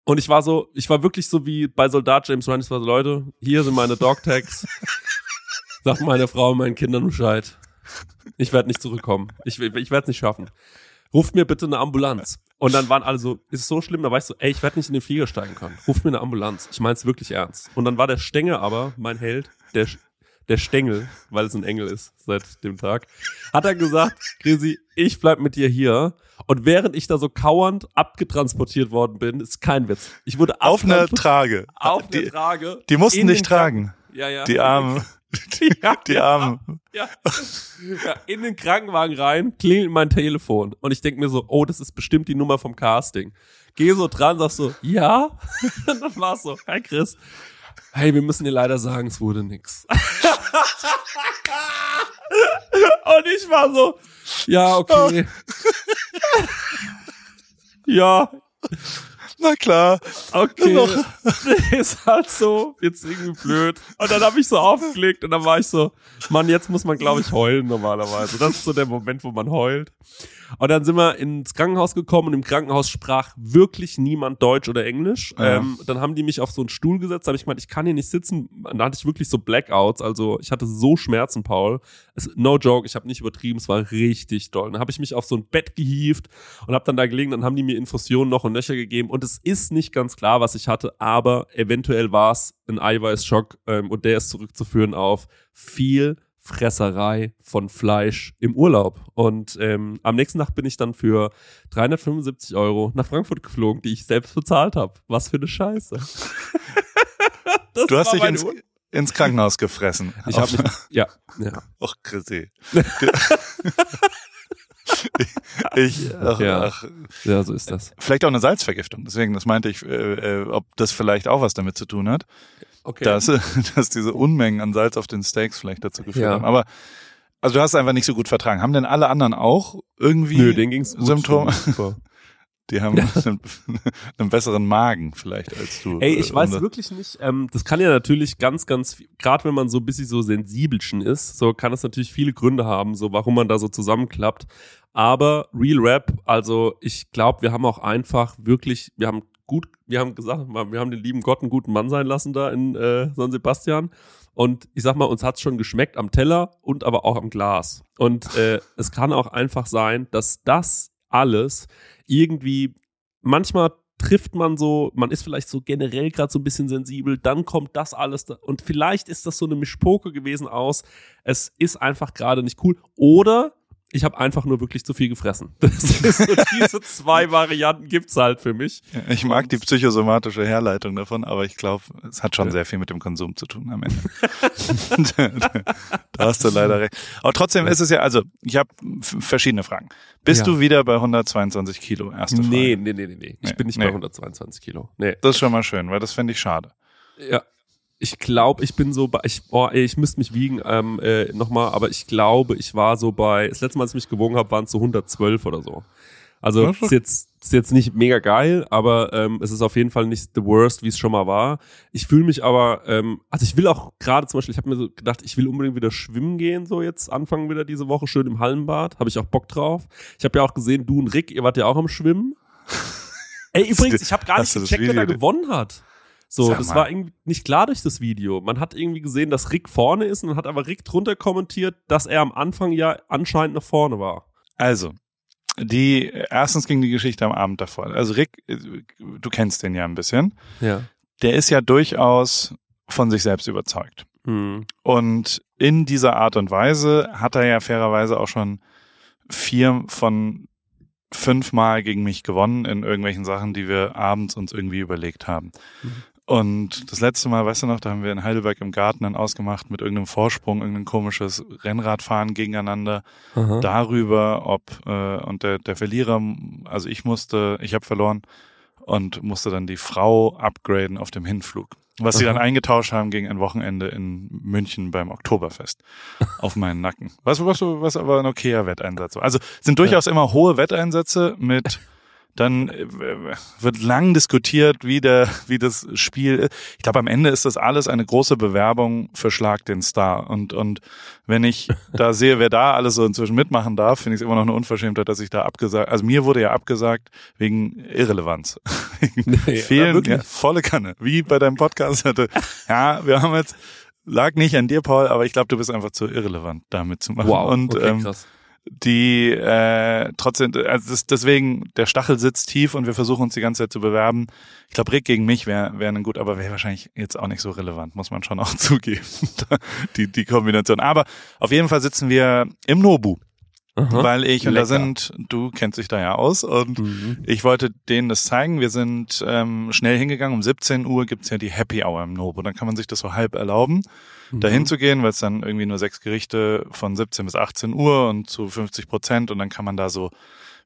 Und ich war so, ich war wirklich so wie bei Soldat James Ryan. Ich war so, Leute, hier sind meine Dog-Tags. Sag meine Frau und meinen Kindern Bescheid. Ich werde nicht zurückkommen. Ich, ich werde es nicht schaffen. Ruft mir bitte eine Ambulanz. Und dann waren alle so, ist es so schlimm? Da war ich so, ey, ich werde nicht in den Flieger steigen können. Ruft mir eine Ambulanz. Ich meine es wirklich ernst. Und dann war der Stengel aber, mein Held, der, der Stengel, weil es ein Engel ist seit dem Tag, hat er gesagt, Grisi, ich bleib mit dir hier. Und während ich da so kauernd abgetransportiert worden bin, ist kein Witz. Ich wurde Auf einer Trage. auf die, eine Trage. die mussten dich tragen. Ja, ja. Die Armen. ja, Die. Armen. Ja. ja, in den Krankenwagen rein, klingelt mein Telefon und ich denk mir so, oh, das ist bestimmt die Nummer vom Casting. Geh so dran, sag so, ja. Und dann war's so, hi Chris. Hey, wir müssen dir leider sagen, es wurde nix. und ich war so, ja, okay. ja, Na klar. okay. ist halt so, jetzt irgendwie blöd. Und dann habe ich so aufgelegt und dann war ich so, Mann, jetzt muss man, glaube ich, heulen normalerweise. Das ist so der Moment, wo man heult. Und dann sind wir ins Krankenhaus gekommen und im Krankenhaus sprach wirklich niemand Deutsch oder Englisch. Ja. Ähm, dann haben die mich auf so einen Stuhl gesetzt, da habe ich gemeint, ich kann hier nicht sitzen. Da hatte ich wirklich so Blackouts, also ich hatte so Schmerzen, Paul. Es, no joke, ich habe nicht übertrieben, es war richtig doll. Dann habe ich mich auf so ein Bett gehievt und habe dann da gelegen, dann haben die mir Infusionen noch und Nöcher gegeben und es ist nicht ganz klar, was ich hatte, aber eventuell war es ein Eiweißschock ähm, und der ist zurückzuführen auf viel Fresserei von Fleisch im Urlaub. Und ähm, am nächsten Tag bin ich dann für 375 Euro nach Frankfurt geflogen, die ich selbst bezahlt habe. Was für eine Scheiße. Du hast dich ins, ins Krankenhaus gefressen. Ich habe mich, ja, ja. Och, Chrissy. ich, ach, Ja. ach, Ja, so ist das. vielleicht auch eine Salzvergiftung. Deswegen, das meinte ich, äh, äh, ob das vielleicht auch was damit zu tun hat, Okay. dass, dass diese Unmengen an Salz auf den Steaks vielleicht dazu geführt Ja. haben. Aber also du hast es einfach nicht so gut vertragen. Haben denn alle anderen auch irgendwie Nö, denen ging's gut. Symptome? Super. Die haben einen, einen besseren Magen vielleicht als du. Ey, ich Äh, weiß wirklich nicht. Ähm, das kann ja natürlich ganz, ganz, gerade wenn man so ein bisschen so sensibelchen ist, so kann es natürlich viele Gründe haben, so warum man da so zusammenklappt. Aber Real Rap, also ich glaube, wir haben auch einfach wirklich, wir haben gut, wir haben gesagt, wir haben den lieben Gott einen guten Mann sein lassen da in äh, San Sebastian. Und ich sag mal, uns hat's schon geschmeckt am Teller und aber auch am Glas. Und äh, es kann auch einfach sein, dass das alles irgendwie manchmal trifft man so, man ist vielleicht so generell gerade so ein bisschen sensibel, dann kommt das alles da, und vielleicht ist das so eine Mischpoke gewesen aus, es ist einfach gerade nicht cool oder ich habe einfach nur wirklich zu viel gefressen. So, diese zwei Varianten gibt's halt für mich. Ich mag die psychosomatische Herleitung davon, aber ich glaube, es hat schon Ja. sehr viel mit dem Konsum zu tun am Ende. da hast du leider recht. Aber trotzdem ist es ja, also ich habe verschiedene Fragen. Bist Ja. du wieder bei 122 Kilo? Erste Frage. Nee, nee, nee, nee, nee. Ich Nee, bin nicht nee. bei 122 Kilo. Nee. Das ist schon mal schön, weil das finde ich schade. Ja. Ich glaube, ich bin so bei, ich, oh, ey, ich müsste mich wiegen ähm, äh, nochmal, aber ich glaube, ich war so bei, das letzte Mal, als ich mich gewogen habe, waren es so 112 oder so. Also Das ist jetzt, ist jetzt nicht mega geil, aber ähm, es ist auf jeden Fall nicht the worst, wie es schon mal war. Ich fühle mich aber, ähm, also ich will auch gerade zum Beispiel, ich habe mir so gedacht, ich will unbedingt wieder schwimmen gehen, so jetzt anfangen wieder diese Woche schön im Hallenbad, habe ich auch Bock drauf. Ich habe ja auch gesehen, du und Rick, ihr wart ja auch am Schwimmen. Ey, übrigens, ich habe gar nicht gecheckt, wer da gewonnen hat. So, das war irgendwie nicht klar durch das Video. Man hat irgendwie gesehen, dass Rick vorne ist und hat aber Rick drunter kommentiert, dass er am Anfang ja anscheinend nach vorne war. Also, die, erstens ging die Geschichte am Abend davor. Also Rick, äh, du kennst den ja ein bisschen. Ja. Der ist ja durchaus von sich selbst überzeugt. Hm. Und in dieser Art und Weise hat er ja fairerweise auch schon vier von fünfmal gegen mich gewonnen in irgendwelchen Sachen, die wir abends uns irgendwie überlegt haben. Mhm. Und das letzte Mal, weißt du noch, da haben wir in Heidelberg im Garten dann ausgemacht mit irgendeinem Vorsprung, irgendein komisches Rennradfahren gegeneinander Aha. darüber, ob äh, und der, der Verlierer, also ich musste, ich habe verloren und musste dann die Frau upgraden auf dem Hinflug. Was sie dann eingetauscht haben gegen ein Wochenende in München beim Oktoberfest auf meinen Nacken. Was, was, was aber ein okayer Wetteinsatz war. Also sind durchaus ja. immer hohe Wetteinsätze mit dann äh, wird lang diskutiert, wie der, wie das Spiel. Ich glaube, am Ende ist das alles eine große Bewerbung für Schlag den Star. Und und wenn ich da sehe, wer da alles so inzwischen mitmachen darf, finde ich es immer noch eine Unverschämtheit, dass ich da abgesagt. Also mir wurde ja abgesagt wegen Irrelevanz. nee, Fehlen, ja, volle Kanne. Wie bei deinem Podcast hatte. Ja, wir haben jetzt lag nicht an dir, Paul, aber ich glaube, du bist einfach zu irrelevant, damit zu machen. Wow, und okay, ähm, krass die äh, trotzdem, also das, deswegen, der Stachel sitzt tief und wir versuchen uns die ganze Zeit zu bewerben. Ich glaube, Rick gegen mich wäre wär ein gut, aber wäre wahrscheinlich jetzt auch nicht so relevant, muss man schon auch zugeben, die, die Kombination. Aber auf jeden Fall sitzen wir im Nobu. Aha, weil ich, und da sind, du kennst dich da ja aus, und mhm. ich wollte denen das zeigen. Wir sind ähm, schnell hingegangen. Um 17 Uhr gibt's ja die Happy Hour im Nobu. Dann kann man sich das so halb erlauben dahin mhm. zu gehen, weil es dann irgendwie nur sechs Gerichte von 17 bis 18 Uhr und zu 50 Prozent und dann kann man da so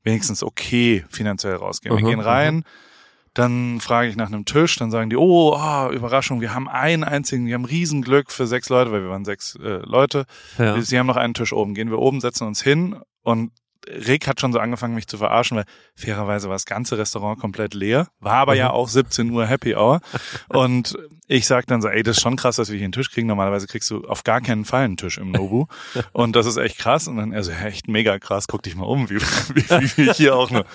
wenigstens okay finanziell rausgehen. Wir gehen rein, dann frage ich nach einem Tisch, dann sagen die, oh, oh, Überraschung, wir haben einen einzigen, wir haben Riesenglück für sechs Leute, weil wir waren sechs äh, Leute. Ja. Sie haben noch einen Tisch oben. Gehen wir oben, setzen uns hin und Rick hat schon so angefangen, mich zu verarschen, weil fairerweise war das ganze Restaurant komplett leer, war aber ja auch 17 Uhr Happy Hour. Und ich sag dann so, ey, das ist schon krass, dass wir hier einen Tisch kriegen. Normalerweise kriegst du auf gar keinen Fall einen Tisch im Nobu. Und das ist echt krass. Und dann, also echt mega krass, guck dich mal um, wie, wie, wie wir hier auch nur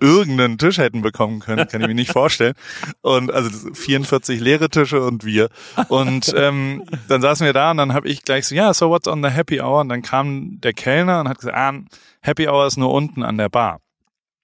irgendeinen Tisch hätten bekommen können, kann ich mir nicht vorstellen. Und also 44 leere Tische und wir. Und ähm, dann saßen wir da und dann habe ich gleich so, ja, yeah, so what's on the Happy Hour? Und dann kam der Kellner und hat gesagt, ah, Happy Hour ist nur unten an der Bar.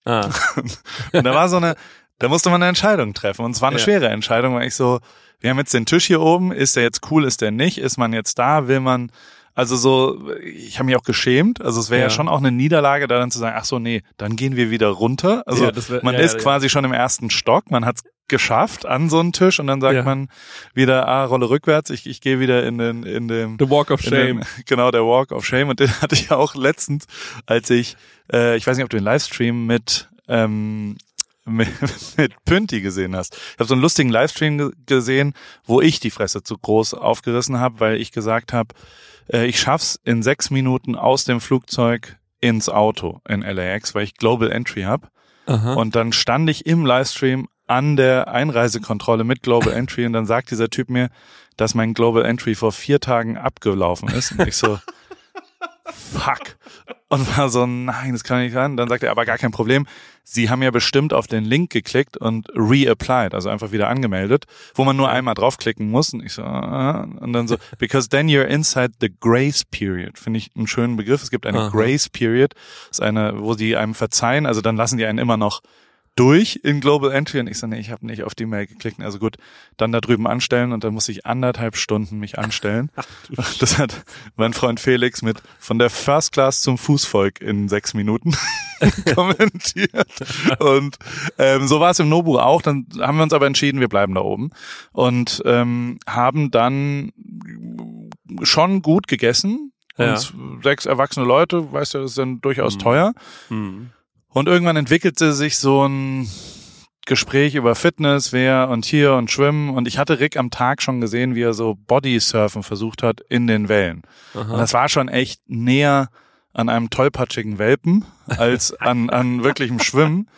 Ah. und da war so eine, da musste man eine Entscheidung treffen. Und es war eine ja. schwere Entscheidung, weil ich so, wir haben jetzt den Tisch hier oben, ist der jetzt cool, ist der nicht, ist man jetzt da, will man, also so, ich habe mich auch geschämt. Also es wäre ja. ja. schon auch eine Niederlage, da dann zu sagen, ach so, nee, dann gehen wir wieder runter. Also ja, wär, man ja, ist quasi schon im ersten Stock, man hat's geschafft an so einen Tisch und dann sagt man wieder, ah, Rolle rückwärts, ich, ich gehe wieder in den, in dem The Walk of Shame. Dem, genau, der Walk of Shame. Und den hatte ich auch letztens, als ich, äh, ich weiß nicht, ob du den Livestream mit ähm, mit, mit Pünti gesehen hast. Ich habe so einen lustigen Livestream gesehen, wo ich die Fresse zu groß aufgerissen habe, weil ich gesagt habe, äh, ich schaff's in sechs Minuten aus dem Flugzeug ins Auto in LAX, weil ich Global Entry habe. Und dann stand ich im Livestream an der Einreisekontrolle mit Global Entry und dann sagt dieser Typ mir, dass mein Global Entry vor vier Tagen abgelaufen ist. Und ich so, fuck. Und war so, nein, das kann nicht sein. Dann sagt er, aber gar kein Problem. Sie haben ja bestimmt auf den Link geklickt und reapplied, also einfach wieder angemeldet, wo man nur einmal draufklicken muss. Und ich so, ah. und dann so, because then you're inside the grace period. Finde ich einen schönen Begriff. Es gibt eine Aha. grace period. Ist eine, wo sie einem verzeihen. Also dann lassen die einen immer noch durch in Global Entry und ich so, nee, ich habe nicht auf die Mail geklickt. Also gut, dann da drüben anstellen und dann muss ich anderthalb Stunden mich anstellen. das hat mein Freund Felix mit von der First Class zum Fußvolk in sechs Minuten kommentiert. Und ähm, so war es im Nobu auch. Dann haben wir uns aber entschieden, wir bleiben da oben und ähm, haben dann schon gut gegessen. Ja. Und sechs erwachsene Leute, weißt du, das ist dann durchaus mhm. teuer. Mhm. Und irgendwann entwickelte sich so ein Gespräch über Fitness, wer und hier und Schwimmen. Und ich hatte Rick am Tag schon gesehen, wie er so Bodysurfen versucht hat in den Wellen. Aha. Und das war schon echt näher an einem tollpatschigen Welpen als an, an wirklichem Schwimmen.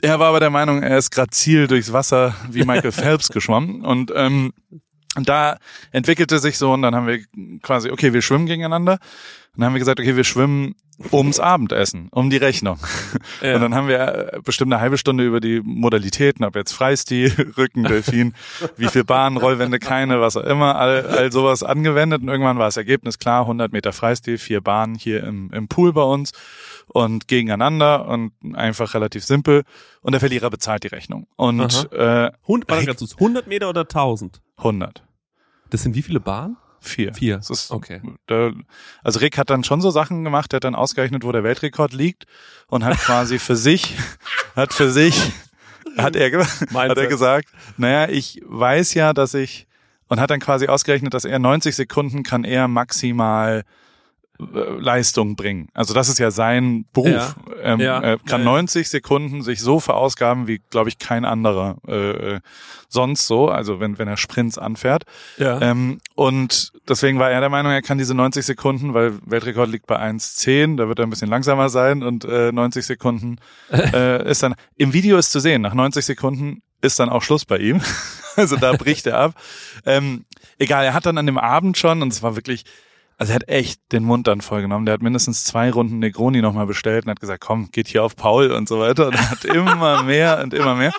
Er war aber der Meinung, er ist grazil durchs Wasser wie Michael Phelps geschwommen. Und ähm, da entwickelte sich so, und dann haben wir quasi, okay, wir schwimmen gegeneinander. Und dann haben wir gesagt, okay, wir schwimmen ums Abendessen, um die Rechnung. Ja. Und dann haben wir bestimmt eine halbe Stunde über die Modalitäten, ob jetzt Freistil, Rücken, Delfin, wie viel Bahnen, Rollwände, keine, was auch immer, all, all sowas angewendet. Und irgendwann war das Ergebnis klar, 100 Meter Freistil, vier Bahnen hier im, im Pool bei uns und gegeneinander und einfach relativ simpel. Und der Verlierer bezahlt die Rechnung. Und Aha. äh, 100, 100 Meter oder 1000? 100. Das sind wie viele Bahnen? Vier. Vier. Das ist, Okay. Da, also Rick hat dann schon so Sachen gemacht, der hat dann ausgerechnet, wo der Weltrekord liegt und hat quasi für sich, hat für sich, hat er, hat er gesagt, naja, ich weiß ja, dass ich, und hat dann quasi ausgerechnet, dass er 90 Sekunden kann er maximal Leistung bringen. Also das ist ja sein Beruf. Ja. Ähm, Ja. Er kann Ja, ja. 90 Sekunden sich so verausgaben, wie, glaube ich, kein anderer äh, äh, sonst so, also wenn, wenn er Sprints anfährt. Ja. Ähm, und deswegen war er der Meinung, er kann diese 90 Sekunden, weil Weltrekord liegt bei 1,10, da wird er ein bisschen langsamer sein und äh, 90 Sekunden äh, ist dann, im Video ist zu sehen, nach 90 Sekunden ist dann auch Schluss bei ihm. Also da bricht er ab. Ähm, egal, er hat dann an dem Abend schon, und es war wirklich, also er hat echt den Mund dann vollgenommen. Der hat mindestens zwei Runden Negroni nochmal bestellt und hat gesagt, komm, geht hier auf Paul und so weiter. Und er hat immer mehr und immer mehr.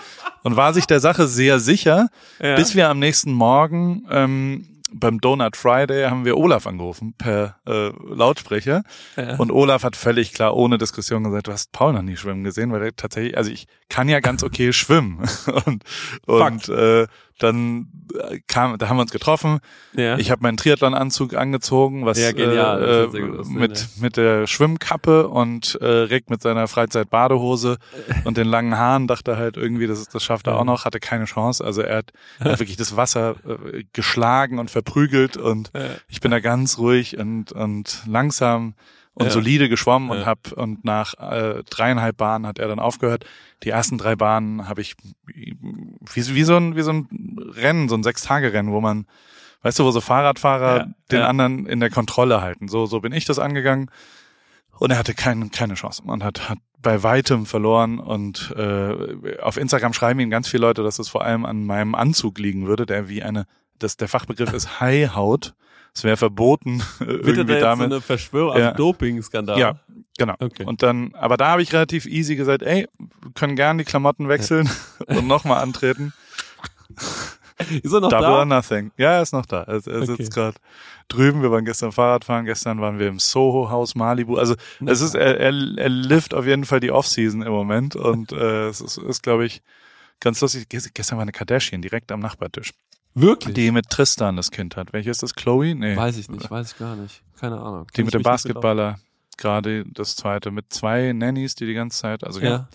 Und war sich der Sache sehr sicher, Ja. bis wir am nächsten Morgen ähm, beim Donut Friday haben wir Olaf angerufen per äh, Lautsprecher. Ja. Und Olaf hat völlig klar ohne Diskussion gesagt, du hast Paul noch nie schwimmen gesehen, weil er tatsächlich, also ich kann ja ganz okay schwimmen. Und, und äh, dann äh, kam, da haben wir uns getroffen. ja. Ich habe meinen Triathlon-Anzug angezogen, was Ja, äh, sah sehr gut aus, ne? mit mit der Schwimmkappe und äh, Rick mit seiner Freizeit-Badehose und den langen Haaren dachte halt irgendwie, das, das schafft er auch noch, hatte keine Chance. Also er hat, hat wirklich das Wasser äh, geschlagen und verprügelt und ich bin da ganz ruhig und und langsam und Ja. solide geschwommen und Ja. hab und nach äh, dreieinhalb Bahnen hat er dann aufgehört. Die ersten drei Bahnen habe ich wie, wie so ein wie so ein Rennen, so ein Sechs-Tage-Rennen, wo man Weißt du, wo so Fahrradfahrer Ja, den anderen in der Kontrolle halten. So, so bin ich das angegangen. Und er hatte keine, keine Chance. Man hat, hat bei weitem verloren. Und äh, auf Instagram schreiben ihm ganz viele Leute, dass es vor allem an meinem Anzug liegen würde, der wie eine, das, der Fachbegriff ist High-Haut. Es wäre verboten, irgendwie da damit. so eine Verschwörung, also Ja. Doping-Skandal. Ja, genau. Okay. Und dann, aber da habe ich relativ easy gesagt, ey, wir können gern die Klamotten wechseln und nochmal antreten. Ist er noch Double da? or nothing. Ja, er ist noch da. Er, er Okay. sitzt gerade drüben. Wir waren gestern Fahrradfahren. Gestern waren wir im Soho-Haus Malibu. Also es ist, er, er, er lift auf jeden Fall die Off-Season im Moment. Und äh, es ist, ist glaube ich, ganz lustig. Ges- Gestern war eine Kardashian direkt am Nachbartisch. Wirklich? Die mit Tristan das Kind hat. Welche ist das? Chloe? Nee. Weiß ich nicht, weiß ich gar nicht. Keine Ahnung. die mit dem Basketballer. Gerade das zweite. Mit zwei Nannies, die die ganze Zeit, also ja. Ja.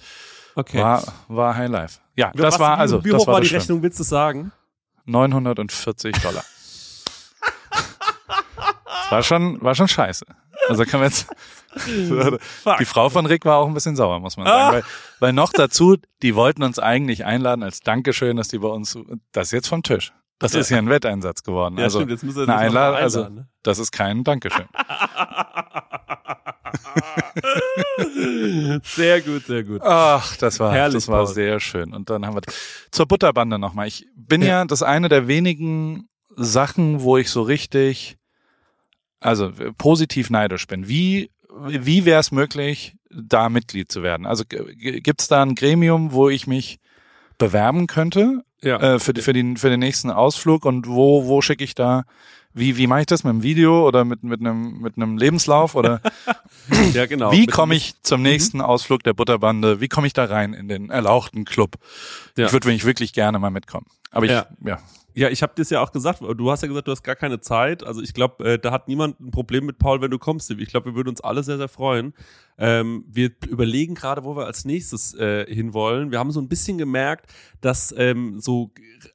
Okay. war, war High Life. Ja, das Was- war wie, also, Wie das hoch war, war das die. Rechnung, willst du sagen? 940 Dollar. War schon, war schon scheiße. Also kann man jetzt, die Frau von Rick war auch ein bisschen sauer, muss man Ah. sagen. Weil, weil noch dazu, die wollten uns eigentlich einladen als Dankeschön, dass die bei uns, das ist jetzt vom Tisch. Das Ja. ist hier ein Wetteinsatz geworden. Ja, also, stimmt, jetzt müssen wir eine Einladung, also, ne? das ist kein Dankeschön. sehr gut, sehr gut. Ach, das war, Herrlich, das war Paul. sehr schön. Und dann haben wir zur Butterbande nochmal. Ich bin ja. das eine der wenigen Sachen, wo ich so richtig, also äh, positiv neidisch bin. Wie, wie wäre es möglich, da Mitglied zu werden? Also gibt es da ein Gremium, wo ich mich bewerben könnte Ja. äh, für, für, den, für den nächsten Ausflug und wo, wo schicke ich da, wie, wie mache ich das mit einem Video oder mit, mit, einem, mit einem Lebenslauf oder ja, genau. wie komme ich zum nächsten Ausflug der Butterbande? Wie komme ich da rein in den erlauchten Club? Ja. Ich würde wirklich gerne mal mitkommen. Aber ich, Ja. ja. Ja, ich habe das ja auch gesagt. Du hast ja gesagt, du hast gar keine Zeit. Also ich glaube, äh, da hat niemand ein Problem mit Paul, wenn du kommst. Ich glaube, wir würden uns alle sehr, sehr freuen. Ähm, wir überlegen gerade, wo wir als nächstes äh, hinwollen. Wir haben so ein bisschen gemerkt, dass ähm, so,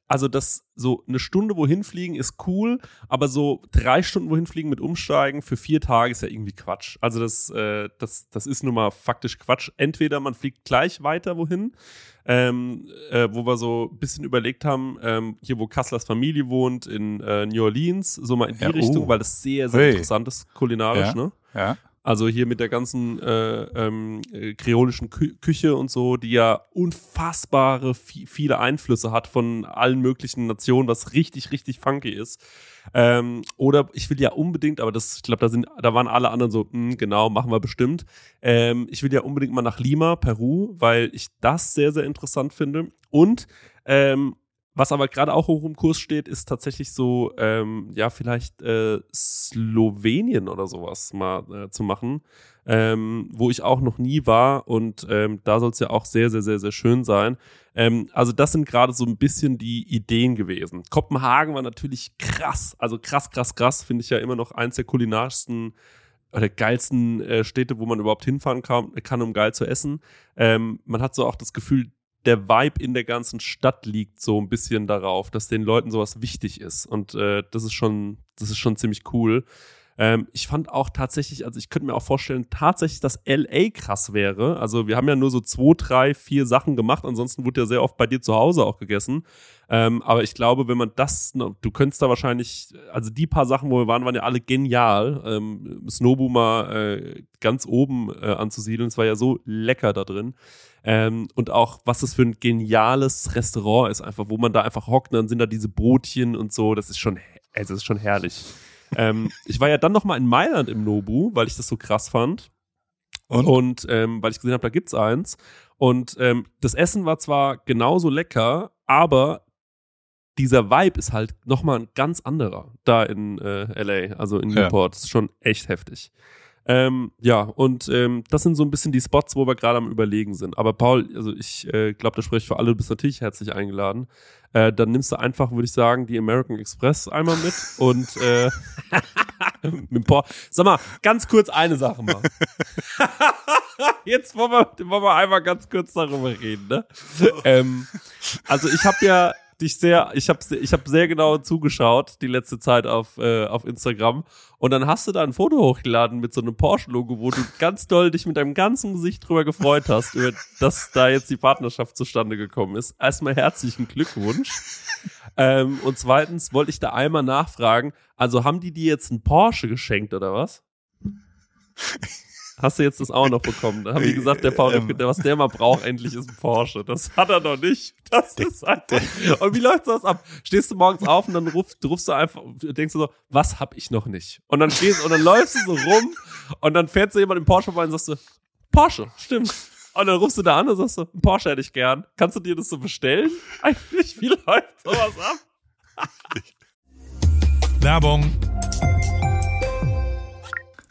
also dass so eine Stunde wohin fliegen ist cool, aber so drei Stunden wohin fliegen mit Umsteigen für vier Tage ist ja irgendwie Quatsch. Also das, äh, das, das ist nun mal faktisch Quatsch. Entweder man fliegt gleich weiter wohin, ähm, äh, wo wir so ein bisschen überlegt haben, ähm, hier wo Kasslers Familie wohnt, in äh, New Orleans, so mal in die Ja, Richtung, uh. weil das sehr, sehr Hey. interessant ist, kulinarisch, Ja. ne? ja. Also hier mit der ganzen äh, ähm, äh, kreolischen Kü Küche und so, die ja unfassbare vi viele Einflüsse hat von allen möglichen Nationen, was richtig, richtig funky ist. Ähm, oder ich will ja unbedingt, aber das, ich glaube, da sind, da waren alle anderen so, "Hm, genau, machen wir bestimmt. Ähm, ich will ja unbedingt mal nach Lima, Peru, weil ich das sehr, sehr interessant finde. Und ähm, was aber gerade auch hoch im Kurs steht, ist tatsächlich so, ähm, ja, vielleicht äh, Slowenien oder sowas mal äh, zu machen, ähm, wo ich auch noch nie war und ähm, da soll es ja auch sehr, sehr, sehr, sehr schön sein. Ähm, also das sind gerade so ein bisschen die Ideen gewesen. Kopenhagen war natürlich krass, also krass, krass, krass, finde ich ja immer noch eins der kulinarischsten oder geilsten äh, Städte, wo man überhaupt hinfahren kann, kann um geil zu essen. Ähm, man hat so auch das Gefühl, der Vibe in der ganzen Stadt liegt so ein bisschen darauf, dass den Leuten sowas wichtig ist. Und äh, das ist schon, das ist schon ziemlich cool. Ähm, ich fand auch tatsächlich, also ich könnte mir auch vorstellen, tatsächlich, dass LA krass wäre. Also wir haben ja nur so zwei, drei, vier Sachen gemacht. Ansonsten wurde ja sehr oft bei dir zu Hause auch gegessen. Ähm, aber ich glaube, wenn man das, du könntest da wahrscheinlich, also die paar Sachen, wo wir waren, waren ja alle genial. Ähm, Snowboomer äh, ganz oben äh, anzusiedeln, es war ja so lecker da drin. Ähm, und auch, was das für ein geniales Restaurant ist, einfach, wo man da einfach hockt, und dann sind da diese Brotchen und so, das ist schon, also das ist schon herrlich. ähm, ich war ja dann noch mal in Mailand im Nobu, weil ich das so krass fand. Und, und ähm, weil ich gesehen habe, da gibt's eins. Und ähm, das Essen war zwar genauso lecker, aber dieser Vibe ist halt noch mal ein ganz anderer da in äh, LA, also in Newport. Ja. Das ist schon echt heftig. Ähm, ja, und ähm, das sind so ein bisschen die Spots, wo wir gerade am Überlegen sind. Aber Paul, also ich äh, glaube, das spreche ich für alle, du bist natürlich herzlich eingeladen. Äh, dann nimmst du einfach, würde ich sagen, die American Express einmal mit und äh, mit Paul. Sag mal, ganz kurz eine Sache mal. Jetzt wollen wir, wollen wir einmal ganz kurz darüber reden. Ne? Ähm, also ich habe ja dich sehr, ich habe ich hab sehr genau zugeschaut die letzte Zeit auf, äh, auf Instagram und dann hast du da ein Foto hochgeladen mit so einem Porsche-Logo, wo du ganz doll dich mit deinem ganzen Gesicht drüber gefreut hast, über, dass da jetzt die Partnerschaft zustande gekommen ist. Erstmal herzlichen Glückwunsch. ähm, und zweitens wollte ich da einmal nachfragen, also haben die dir jetzt ein Porsche geschenkt oder was? Hast du jetzt das auch noch bekommen? Da haben die gesagt, der Paul, ähm, was der mal braucht, endlich ist ein Porsche. Das hat er noch nicht. Das der, ist einfach. Und wie läuft das ab? Stehst du morgens auf und dann rufst, rufst du einfach, denkst du so, was hab ich noch nicht? Und dann stehst und dann läufst du so rum und dann fährt so jemand im Porsche vorbei und sagst du, Porsche, stimmt. Und dann rufst du da an und sagst so, ein Porsche hätte ich gern. Kannst du dir das so bestellen? Eigentlich, wie läuft sowas ab? Werbung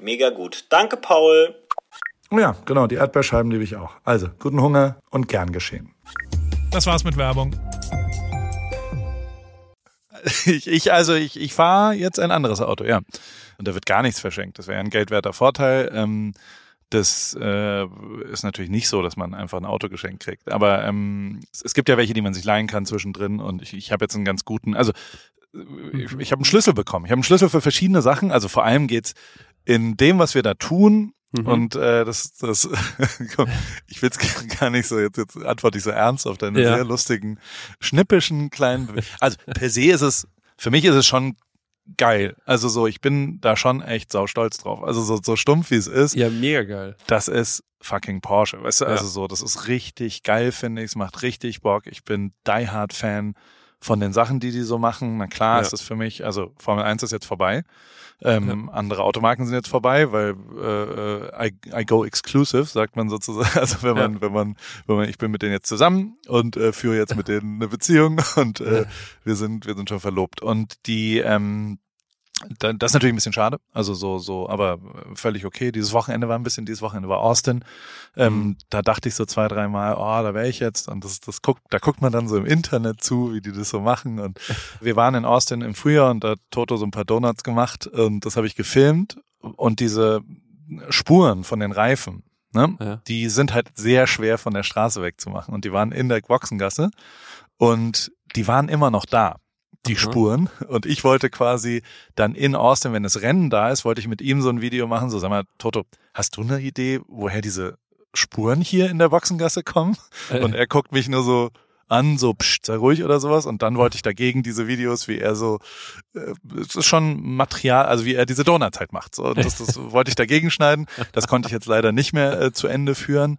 Mega gut. Danke, Paul. Ja, genau, die Erdbeerscheiben liebe ich auch. Also, guten Hunger und gern geschehen. Das war's mit Werbung. Ich, ich also ich, ich fahre jetzt ein anderes Auto, ja. Und da wird gar nichts verschenkt. Das wäre ein geldwerter Vorteil. Ähm, das äh, ist natürlich nicht so, dass man einfach ein Auto geschenkt kriegt. Aber ähm, es gibt ja welche, die man sich leihen kann zwischendrin. Und ich, ich habe jetzt einen ganz guten, also ich, ich habe einen Schlüssel bekommen. Ich habe einen Schlüssel für verschiedene Sachen. Also vor allem geht's in dem, was wir da tun. Mhm. Und äh, das, das, ich will's gar nicht so, jetzt, jetzt antworte ich so ernst auf deine Ja. sehr lustigen, schnippischen kleinen. Also per se ist es, für mich ist es schon geil. Also so, ich bin da schon echt saustolz drauf. Also so, so stumpf wie es ist, Ja, mega geil. das ist fucking Porsche. Weißt du, Ja. also so, das ist richtig geil, finde ich. Es macht richtig Bock. Ich bin Die Hard Fan von den Sachen, die die so machen. Na klar Ja. ist das für mich, also Formel 1 ist jetzt vorbei. Ähm, Andere Automarken sind jetzt vorbei, weil äh, I, I go exclusive, sagt man sozusagen. Also wenn man, wenn man, wenn man, ich bin mit denen jetzt zusammen und äh, führe jetzt mit denen eine Beziehung und äh, wir sind, wir sind schon verlobt. Und die, ähm, da- das ist natürlich ein bisschen schade. Also so, so, aber völlig okay. Dieses Wochenende war ein bisschen, dieses Wochenende war Austin. Ähm, Mhm. Da dachte ich so zwei, dreimal, oh, da wäre ich jetzt. Und das, das guckt, da guckt man dann so im Internet zu, wie die das so machen. Und wir waren in Austin im Frühjahr und da hat Toto so ein paar Donuts gemacht und das habe ich gefilmt. Und diese Spuren von den Reifen, ne, Ja. die sind halt sehr schwer von der Straße wegzumachen. Und die waren in der Boxengasse und die waren immer noch da die Aha. Spuren. Und ich wollte quasi dann in Austin, wenn das Rennen da ist, wollte ich mit ihm so ein Video machen. So, sag mal, Toto, hast du eine Idee, woher diese Spuren hier in der Boxengasse kommen? Äh, Und er guckt mich nur so an, so psst, sei ruhig oder sowas. Und dann wollte ich dagegen diese Videos, wie er so, äh, es ist schon Material, also wie er diese Donuts halt macht. So, das, das wollte ich dagegen schneiden. Das konnte ich jetzt leider nicht mehr äh, zu Ende führen,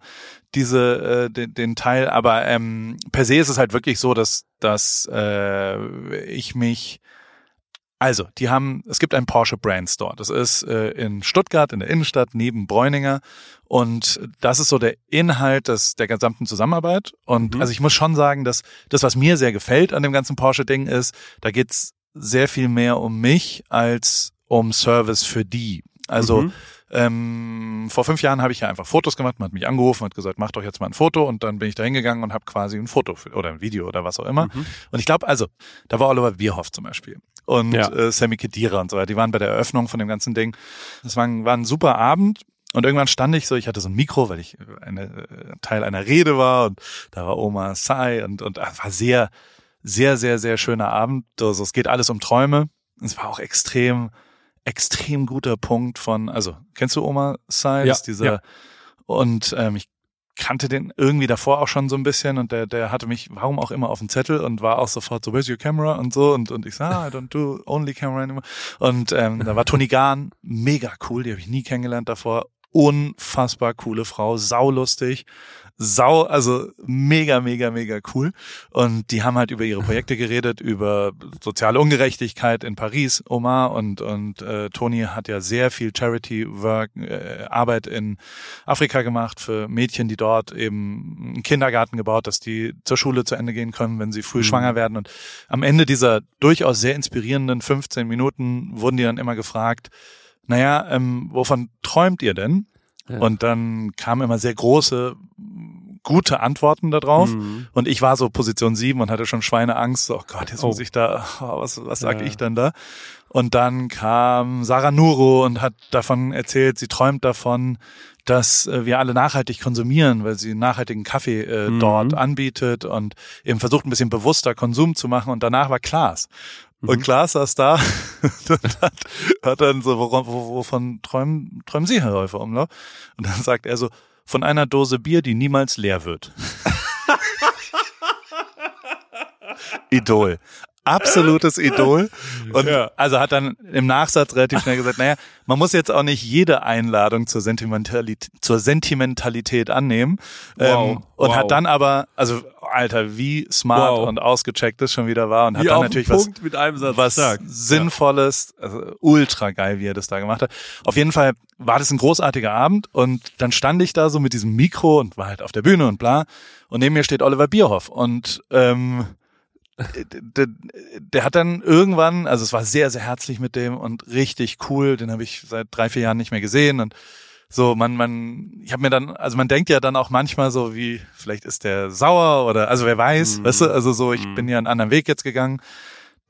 diese, äh, den, den Teil. Aber ähm, per se ist es halt wirklich so, dass, dass äh, ich mich also, die haben, es gibt einen Porsche Brand Store. Das ist äh, in Stuttgart, in der Innenstadt, neben Bräuninger. Und das ist so der Inhalt des, der gesamten Zusammenarbeit. Und Mhm. also ich muss schon sagen, dass das, was mir sehr gefällt an dem ganzen Porsche-Ding ist, da geht's sehr viel mehr um mich als um Service für die. Also Mhm. Ähm, vor fünf Jahren habe ich ja einfach Fotos gemacht, man hat mich angerufen, hat gesagt, mach doch jetzt mal ein Foto und dann bin ich da hingegangen und habe quasi ein Foto für, oder ein Video oder was auch immer. Mhm. Und ich glaube, also, da war Oliver Bierhoff zum Beispiel und Ja. äh, Sammy Kedira und so weiter. Die waren bei der Eröffnung von dem ganzen Ding. Das war ein, war ein super Abend. Und irgendwann stand ich so, ich hatte so ein Mikro, weil ich eine, äh, Teil einer Rede war und da war Oma Sai und, und ah, war sehr, sehr, sehr, sehr schöner Abend. Also es geht alles um Träume. Es war auch extrem, extrem guter Punkt von, also kennst du Oma Sai? Ja, dieser, ja. und ähm, ich kannte den irgendwie davor auch schon so ein bisschen und der, der hatte mich, warum auch immer, auf dem Zettel und war auch sofort so, where's your camera und so und, und ich sag, ah, I don't do only camera anymore. Und ähm, da war Toni Gahn, mega cool, die habe ich nie kennengelernt davor, unfassbar coole Frau, saulustig, sau, also mega, mega, mega cool. Und die haben halt über ihre Projekte geredet, über soziale Ungerechtigkeit in Paris, Omar und und äh, Toni hat ja sehr viel Charity Work, äh, Arbeit in Afrika gemacht für Mädchen, die dort eben einen Kindergarten gebaut, dass die zur Schule zu Ende gehen können, wenn sie früh Mhm. schwanger werden. Und am Ende dieser durchaus sehr inspirierenden 15 Minuten wurden die dann immer gefragt, naja, ähm, wovon träumt ihr denn? Ja. Und dann kamen immer sehr große, gute Antworten darauf. Mhm. Und ich war so Position 7 und hatte schon Schweineangst. So, oh Gott, jetzt Oh. muss ich da, oh, was, was sag Ja. ich dann da? Und dann kam Sarah Nuro und hat davon erzählt, sie träumt davon, dass äh, wir alle nachhaltig konsumieren, weil sie nachhaltigen Kaffee äh, Mhm. dort anbietet und eben versucht, ein bisschen bewusster Konsum zu machen. Und danach war Klaas. Und Mhm. Klaas saß da und hat, hat dann so, woran, wo, wovon träumen, träumen Sie, Herr Häufer Umlauf? Und dann sagt er so, von einer Dose Bier, die niemals leer wird. Idol. Absolutes Idol. Und Ja. also hat dann im Nachsatz relativ schnell gesagt, naja, man muss jetzt auch nicht jede Einladung zur Sentimentalität, zur Sentimentalität annehmen. Wow. Ähm, und Wow. hat dann aber, also Alter, wie smart Wow. und ausgecheckt das schon wieder war und hat Wie dann natürlich was was stark. Sinnvolles, also ultra geil, wie er das da gemacht hat. Auf jeden Fall war das ein großartiger Abend und dann stand ich da so mit diesem Mikro und war halt auf der Bühne und bla. Und neben mir steht Oliver Bierhoff und ähm, der, der hat dann irgendwann, also es war sehr, sehr herzlich mit dem und richtig cool, den habe ich seit drei, vier Jahren nicht mehr gesehen und so, man, man, ich habe mir dann, also man denkt ja dann auch manchmal so wie, vielleicht ist der sauer oder, also wer weiß, Mhm. weißt du, also so, ich Mhm. bin ja einen anderen Weg jetzt gegangen.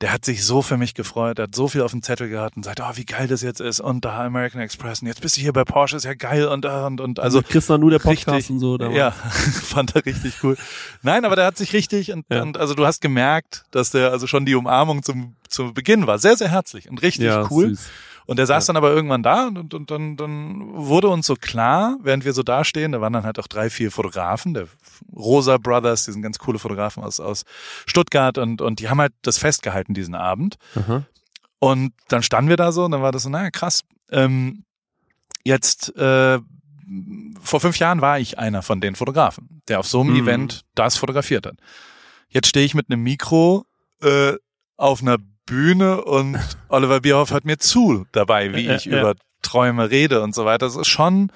Der hat sich so für mich gefreut, hat so viel auf dem Zettel gehabt und sagt, oh, wie geil das jetzt ist und da American Express und jetzt bist du hier bei Porsche, ist ja geil und da und, und also. Chris war nur der Podcast richtig, und so. damals. Ja, fand er richtig cool. Nein, aber der hat sich richtig und, Ja. und also du hast gemerkt, dass der also schon die Umarmung zum, zum Beginn war. Sehr, sehr herzlich und richtig ja, cool. Süß. Und der saß dann aber irgendwann da und, und, und dann, dann wurde uns so klar, während wir so dastehen, da waren dann halt auch drei, vier Fotografen, der Rosa Brothers, die sind ganz coole Fotografen aus, aus Stuttgart und, und die haben halt das festgehalten diesen Abend. Aha. Und dann standen wir da so und dann war das so, naja, krass. Ähm, jetzt, äh, vor fünf Jahren war ich einer von den Fotografen, der auf so einem Mhm. Event das fotografiert hat. Jetzt stehe ich mit einem Mikro äh, auf einer Bühne und Oliver Bierhoff hört mir zu dabei, wie ich ja. über Träume rede und so weiter. Das ist schon,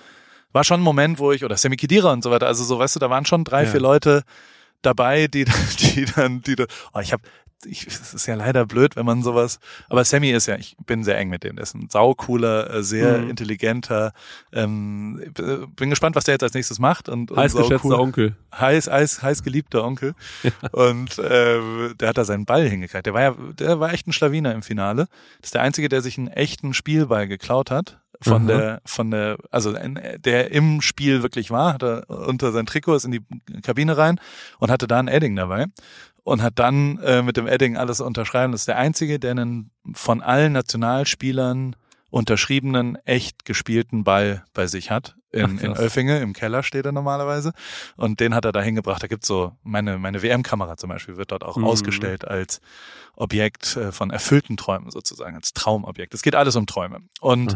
war schon ein Moment, wo ich, oder Semi Khedira und so weiter, also so, weißt du, da waren schon drei, Ja. vier Leute dabei, die, die dann, die, da- oh, ich habe ich, es ist ja leider blöd, wenn man sowas, aber Sammy ist ja, ich bin sehr eng mit dem, der ist ein saucooler, äh, sehr Mhm. intelligenter, ähm, bin gespannt, was der jetzt als nächstes macht und, und Heiß geschätzter saucool. Onkel. heiß, heiß, heiß geliebter Onkel und äh, der hat da seinen Ball hingekriegt, der war ja, der war echt ein Schlawiner im Finale, das ist der einzige, der sich einen echten Spielball geklaut hat, von Aha. der, von der, also der im Spiel wirklich war, hat er unter sein Trikot ist in die Kabine rein und hatte da ein Edding dabei und hat dann äh, mit dem Edding alles unterschreiben. Das ist der einzige, der einen von allen Nationalspielern unterschriebenen, echt gespielten Ball bei sich hat. In, Ach, in. Oelfinge, im Keller steht er normalerweise. Und den hat er da hingebracht. Da gibt's so, meine, meine WM-Kamera zum Beispiel wird dort auch Mhm. ausgestellt als Objekt äh, von erfüllten Träumen sozusagen, als Traumobjekt. Es geht alles um Träume. Und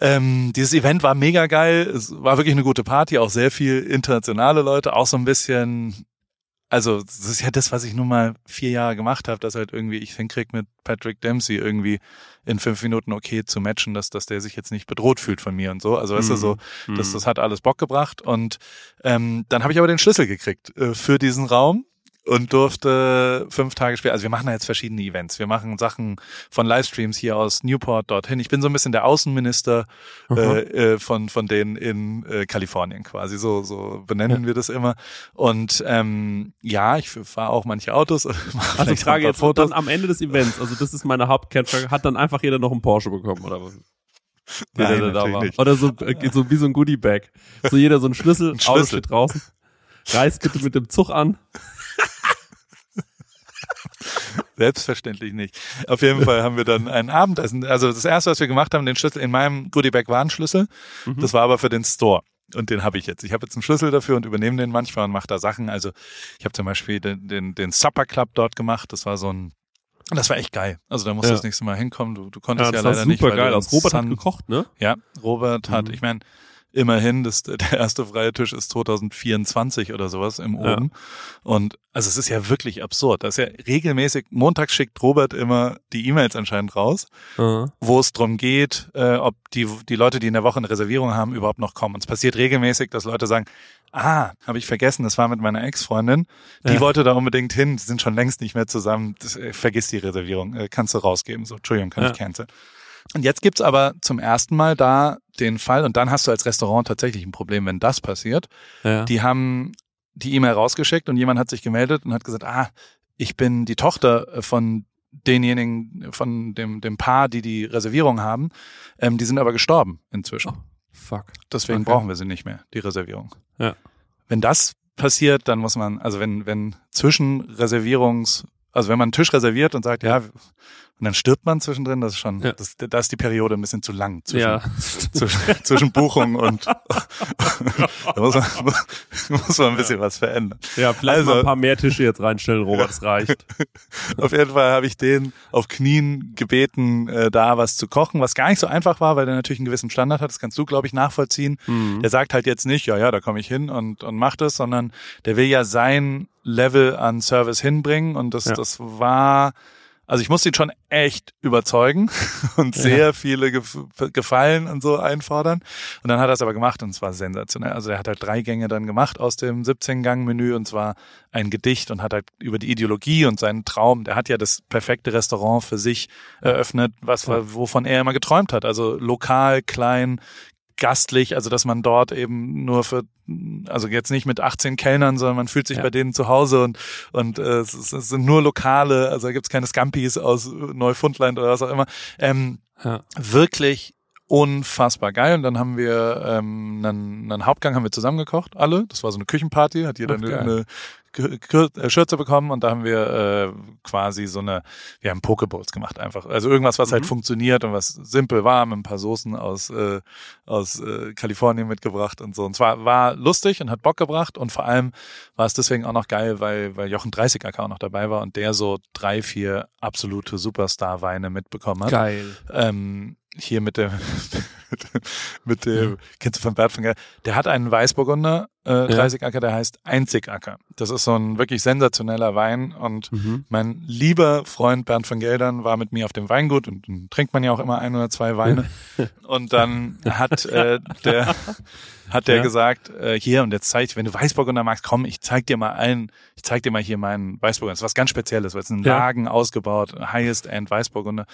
ähm, dieses Event war mega geil. Es war wirklich eine gute Party, auch sehr viel internationale Leute, auch so ein bisschen. Also das ist ja das, was ich nun mal vier Jahre gemacht habe, dass halt irgendwie ich hinkrieg mit Patrick Dempsey irgendwie in fünf Minuten okay zu matchen, dass, dass der sich jetzt nicht bedroht fühlt von mir und so. Also weißt du, so, das, Mhm. das hat alles Bock gebracht. Und ähm, dann habe ich aber den Schlüssel gekriegt äh, für diesen Raum und durfte fünf Tage später, also wir machen da jetzt verschiedene Events. Wir machen Sachen von Livestreams hier aus Newport dorthin. Ich bin so ein bisschen der Außenminister äh, äh, von von denen in äh, Kalifornien quasi. So so benennen wir das immer. Und ähm, ja, ich fahre auch manche Autos. Also ein Frage jetzt Fotos. dann am Ende des Events, also das ist meine Hauptkernfrage, hat dann einfach jeder noch einen Porsche bekommen oder was? Der, Nein, der nicht. Oder so, äh, so wie so ein Goodie-Bag. So jeder so ein Schlüssel, Ein Auto Schlüssel. steht draußen. Reiß bitte mit dem Zug an. Selbstverständlich nicht. Auf jeden Fall haben wir dann ein Abendessen. Also das erste, was wir gemacht haben, den Schlüssel in meinem Goodiebag war ein Schlüssel. Mhm. Das war aber für den Store. Und den habe ich jetzt. Ich habe jetzt einen Schlüssel dafür und übernehme den manchmal und mache da Sachen. Also ich habe zum Beispiel den, den, den Supper Club dort gemacht. Das war so ein, das war echt geil. Also da musst du Ja. das nächste Mal hinkommen. Du, du konntest Ja, ja, leider nicht. super weil du geil aus. Robert hat Sun- gekocht, ne? ja, Robert hat, Mhm. ich meine, immerhin, das, der erste freie Tisch ist 2024 oder sowas im Ja. Oben. Und also es ist ja wirklich absurd. Das ist ja regelmäßig, montags schickt Robert immer die E-Mails anscheinend raus, Aha. wo es drum geht, äh, ob die, die Leute, die in der Woche eine Reservierung haben, überhaupt noch kommen. Und es passiert regelmäßig, dass Leute sagen, ah, habe ich vergessen, das war mit meiner Ex-Freundin, die Ja. wollte da unbedingt hin, die sind schon längst nicht mehr zusammen, das, äh, vergiss die Reservierung, äh, kannst du rausgeben. So, Entschuldigung, kann Ja. ich canceln. Und jetzt gibt's aber zum ersten Mal da den Fall, und dann hast du als Restaurant tatsächlich ein Problem, wenn das passiert. Ja. Die haben die E-Mail rausgeschickt und jemand hat sich gemeldet und hat gesagt, ah, ich bin die Tochter äh, von denjenigen, von dem, dem Paar, die die Reservierung haben. Ähm, die sind aber gestorben inzwischen. Oh, Fuck. Deswegen okay. brauchen wir sie nicht mehr, die Reservierung. Ja. Wenn das passiert, dann muss man, also wenn, wenn zwischen Reservierungs, also wenn man einen Tisch reserviert und sagt, ja, und dann stirbt man zwischendrin, das ist schon, Ja. das, da ist die Periode ein bisschen zu lang zwischen, Ja. zwischen, zwischen Buchung und da muss man, muss man ein bisschen was verändern. Ja, vielleicht Also- mal ein paar mehr Tische jetzt reinstellen, Robert, das reicht. Auf jeden Fall habe ich den auf Knien gebeten, äh, da was zu kochen, was gar nicht so einfach war, weil der natürlich einen gewissen Standard hat. Das kannst du, glaube ich, nachvollziehen. Mhm. Der sagt halt jetzt nicht, ja, ja, da komme ich hin und, und mach das, sondern der will ja sein Level an Service hinbringen und das, Ja. das war, also ich musste ihn schon echt überzeugen und sehr viele Gef Gefallen und so einfordern. Und dann hat er es aber gemacht und es war sensationell. Also er hat halt drei Gänge dann gemacht aus dem 17-Gang-Menü und zwar ein Gedicht und hat halt über die Ideologie und seinen Traum, der hat ja das perfekte Restaurant für sich eröffnet, was Ja. wovon er immer geträumt hat. Also lokal, klein, gastlich, also dass man dort eben nur für, also jetzt nicht mit 18 Kellnern, sondern man fühlt sich Ja. bei denen zu Hause und und äh, es, es sind nur Lokale, also da gibt's keine Scampis aus Neufundland oder was auch immer. Ähm, Ja. wirklich unfassbar geil. Und dann haben wir ähm, einen, einen Hauptgang haben wir zusammengekocht, alle. Das war so eine Küchenparty, hat jeder Ach, eine, eine Schürze bekommen und da haben wir äh, quasi so eine, wir haben Pokebowls gemacht einfach. Also irgendwas, was halt Mhm. funktioniert und was simpel war, mit ein paar Soßen aus, äh, aus äh, Kalifornien mitgebracht und so. Und zwar war lustig und hat Bock gebracht und vor allem war es deswegen auch noch geil, weil, weil Jochen 30 Acker auch noch dabei war und der so drei, vier absolute Superstar-Weine mitbekommen hat Geil. ähm, hier mit dem, mit dem, dem kennst du von Bert von Gell? Der hat einen Weißburgunder, äh, 30 Acker, der heißt Einzigacker. Das ist so ein wirklich sensationeller Wein und Mhm. mein lieber Freund Bernd von Geldern war mit mir auf dem Weingut und dann trinkt man ja auch immer ein oder zwei Weine. und dann hat äh, der hat der Ja. gesagt, äh, hier und jetzt zeig ich, wenn du Weißburgunder magst, komm, ich zeig dir mal einen, ich zeig dir mal hier meinen Weißburgunder. Das ist was ganz Spezielles, weil es ein Ja. Lagen ausgebaut, Highest End Weißburgunder.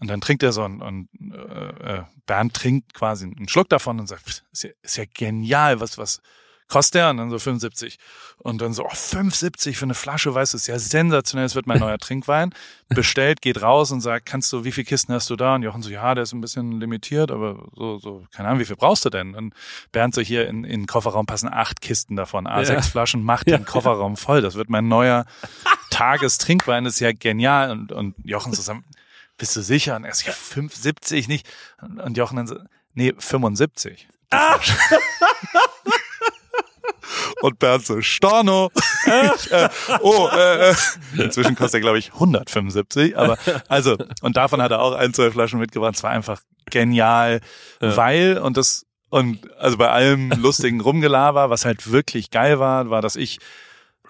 Und dann trinkt er so und, und äh, äh, Bernd trinkt quasi einen Schluck davon und sagt, "Pff, ist ja, ist ja genial, was, was kostet der? Und dann so 75. Und dann so, oh, 5,70 für eine Flasche, weißt du, ist ja sensationell, das wird mein neuer Trinkwein. Bestellt, geht raus und sagt, kannst du, wie viele Kisten hast du da? Und Jochen so, ja, der ist ein bisschen limitiert, aber so, so, keine Ahnung, wie viel brauchst du denn? Und Bernd so, hier in, in den Kofferraum passen acht Kisten davon, A6 Ja. Flaschen, macht Ja. den Kofferraum voll. Das wird mein neuer Tagestrinkwein, das ist ja genial. Und, und Jochen so, sag, bist du sicher? Und er so, ja, 5,70 nicht. Und Jochen dann so, nee, 75. Und Bernd so, Storno. Ich, äh, oh, äh, äh. Inzwischen kostet er, glaube ich, 175. Aber also, und davon hat er auch ein, zwei Flaschen mitgebracht. Es war einfach genial, Ja. weil, und das, und also bei allem lustigen Rumgelaber, was halt wirklich geil war, war, dass ich,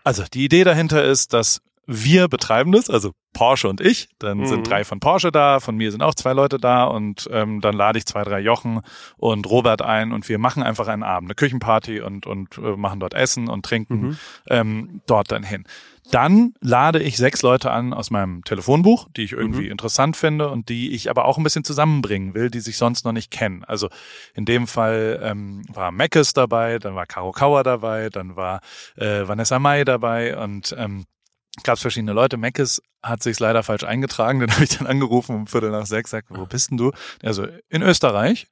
also die Idee dahinter ist, dass wir betreiben das, also Porsche und ich. Dann Mhm. sind drei von Porsche da, von mir sind auch zwei Leute da und ähm, dann lade ich zwei, drei Jochen und Robert ein und wir machen einfach einen Abend, eine Küchenparty und, und äh, machen dort Essen und trinken Mhm. ähm, dort dann hin. Dann lade ich sechs Leute an aus meinem Telefonbuch, die ich irgendwie Mhm. interessant finde und die ich aber auch ein bisschen zusammenbringen will, die sich sonst noch nicht kennen. Also in dem Fall ähm, war Meckes dabei, dann war Caro Kauer dabei, dann war äh, Vanessa May dabei und ähm, gab es verschiedene Leute. Meckes hat sich leider falsch eingetragen. Den habe ich dann angerufen um Viertel nach sechs. Sagt, wo bist denn du? Also in Österreich.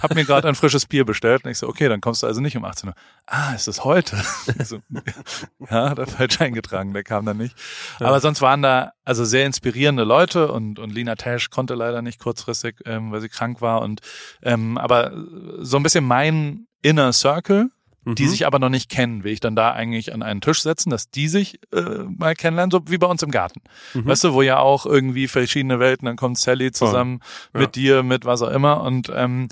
Hab mir gerade ein frisches Bier bestellt und ich so, okay, dann kommst du also nicht um 18 Uhr. Ah, ist es heute? So, ja, hat er falsch eingetragen, der kam dann nicht. Aber sonst waren da also sehr inspirierende Leute und, und Lina Tesch konnte leider nicht kurzfristig, ähm, weil sie krank war. Und ähm, aber so ein bisschen mein Inner Circle, die Mhm. sich aber noch nicht kennen, will ich dann da eigentlich an einen Tisch setzen, dass die sich äh, mal kennenlernen, so wie bei uns im Garten. Mhm. Weißt du, wo ja auch irgendwie verschiedene Welten, dann kommt Sally zusammen Ja. mit dir, mit was auch immer und ähm,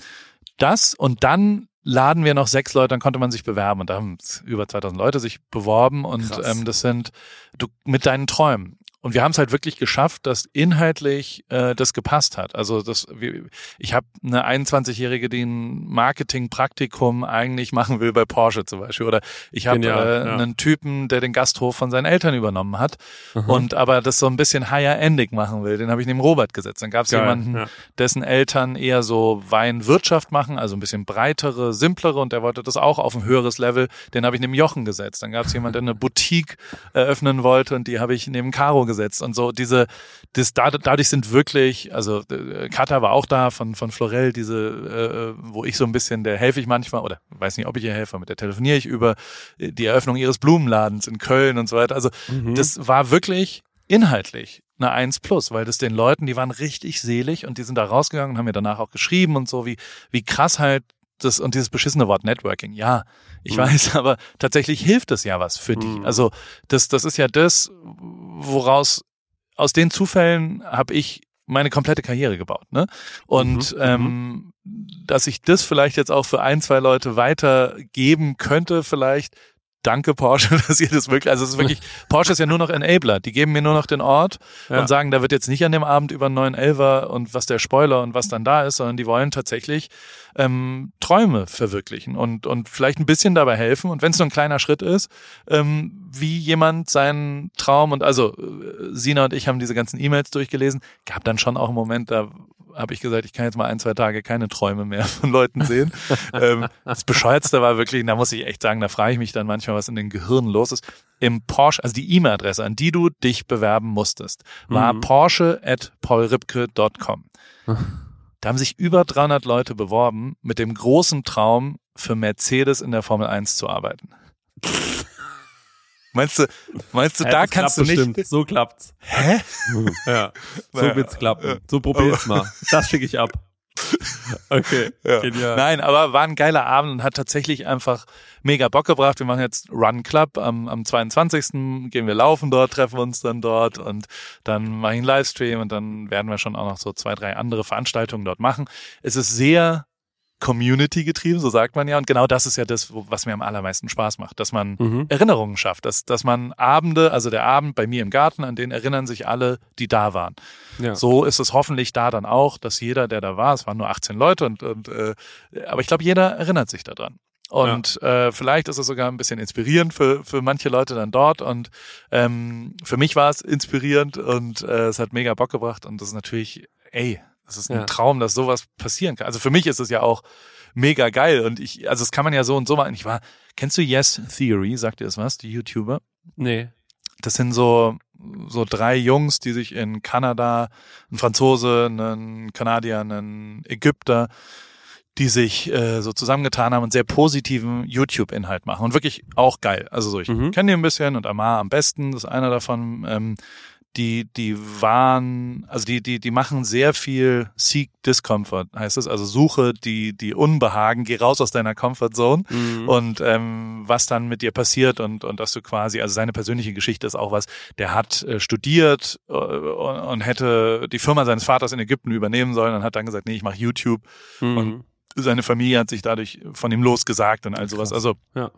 das und dann laden wir noch sechs Leute, dann konnte man sich bewerben und da haben über 2000 Leute sich beworben und Krass. ähm, das sind du mit deinen Träumen. Und wir haben es halt wirklich geschafft, dass inhaltlich äh, das gepasst hat. Also das, wir, ich habe eine 21-Jährige, die ein Marketingpraktikum eigentlich machen will bei Porsche zum Beispiel. Oder ich habe äh, ja. einen Typen, der den Gasthof von seinen Eltern übernommen hat Aha. und aber das so ein bisschen higher-endig machen will. Den habe ich neben Robert gesetzt. Dann gab es jemanden, ja. dessen Eltern eher so Weinwirtschaft machen, also ein bisschen breitere, simplere und der wollte das auch auf ein höheres Level. Den habe ich neben Jochen gesetzt. Dann gab es jemanden, der eine Boutique eröffnen wollte und die habe ich neben Caro gesetzt und so diese, das, da- dadurch sind wirklich, also äh, Kata war auch da von von Florell, diese, äh, wo ich so ein bisschen, der helfe ich manchmal oder weiß nicht, ob ich ihr helfe, mit der telefoniere ich über äh, die Eröffnung ihres Blumenladens in Köln und so weiter. Also Mhm. das war wirklich inhaltlich eine 1 plus, weil das den Leuten, die waren richtig selig und die sind da rausgegangen und haben mir danach auch geschrieben und so, wie, wie krass halt das und dieses beschissene Wort Networking. Ja, ich Mhm. weiß, aber tatsächlich hilft es ja was für die. Mhm. Also das, das ist ja das, woraus aus den Zufällen habe ich meine komplette Karriere gebaut. Ne? Und Mhm, ähm, dass ich das vielleicht jetzt auch für ein, zwei Leute weitergeben könnte, vielleicht. Danke Porsche, dass ihr das wirklich, also es ist wirklich, Porsche ist ja nur noch Enabler. Die geben mir nur noch den Ort Ja. und sagen, da wird jetzt nicht an dem Abend über einen neuen Elver und was der Spoiler und was dann da ist, sondern die wollen tatsächlich ähm, Träume verwirklichen und, und vielleicht ein bisschen dabei helfen. Und wenn es nur ein kleiner Schritt ist, ähm, wie jemand seinen Traum und also äh, Sina und ich haben diese ganzen E-Mails durchgelesen, gab dann schon auch einen Moment, da habe ich gesagt, ich kann jetzt mal ein, zwei Tage keine Träume mehr von Leuten sehen. ähm, das Bescheuertste war wirklich, da muss ich echt sagen, da frage ich mich dann manchmal, was in den Gehirnen los ist. Im Porsche, also die E-Mail-Adresse, an die du dich bewerben musstest, war Mhm. porsche at paulripke.com. Da haben sich über 300 Leute beworben mit dem großen Traum, für Mercedes in der Formel 1 zu arbeiten. Meinst du, meinst du, Ja, da kannst du nicht, bestimmt. So klappt's. hä? Ja, so wird's klappen. So probier's mal. Das schicke ich ab. Okay, Ja. genial. Nein, aber war ein geiler Abend und hat tatsächlich einfach mega Bock gebracht. Wir machen jetzt Run Club am, am 22. gehen wir laufen dort, treffen uns dann dort und dann mache ich einen Livestream und dann werden wir schon auch noch so zwei, drei andere Veranstaltungen dort machen. Es ist sehr Community getrieben, so sagt man ja. Und genau das ist ja das, was mir am allermeisten Spaß macht, dass man Mhm. Erinnerungen schafft, dass, dass man Abende, also der Abend bei mir im Garten, an den erinnern sich alle, die da waren. Ja. So ist es hoffentlich da dann auch, dass jeder, der da war, es waren nur 18 Leute und, und äh, aber ich glaube, jeder erinnert sich daran. Und äh, vielleicht ist es sogar ein bisschen inspirierend für, für manche Leute dann dort. Und ähm, für mich war es inspirierend und äh, es hat mega Bock gebracht. Und das ist natürlich, ey, das ist ein Ja. Traum, dass sowas passieren kann. Also für mich ist es ja auch mega geil. Und ich, also das kann man ja so und so machen. Ich war, kennst du Yes Theory? Sagt ihr das was, die YouTuber? Nee. Das sind so, so drei Jungs, die sich in Kanada, ein Franzose, ein Kanadier, ein Ägypter, die sich äh, so zusammengetan haben und sehr positiven YouTube-Inhalt machen. Und wirklich auch geil. Also so, ich Mhm. kenne die ein bisschen und Amar am besten, das ist einer davon. Ähm, die, die waren, also die, die, die machen sehr viel Seek Discomfort, heißt es. Also suche die, die Unbehagen, geh raus aus deiner Comfort Zone Mhm. und ähm, was dann mit dir passiert und, und dass du quasi, also seine persönliche Geschichte ist auch was, der hat äh, studiert äh, und, und hätte die Firma seines Vaters in Ägypten übernehmen sollen und hat dann gesagt, nee, ich mache YouTube. Mhm. und- Seine Familie hat sich dadurch von ihm losgesagt und all sowas. Also Ja.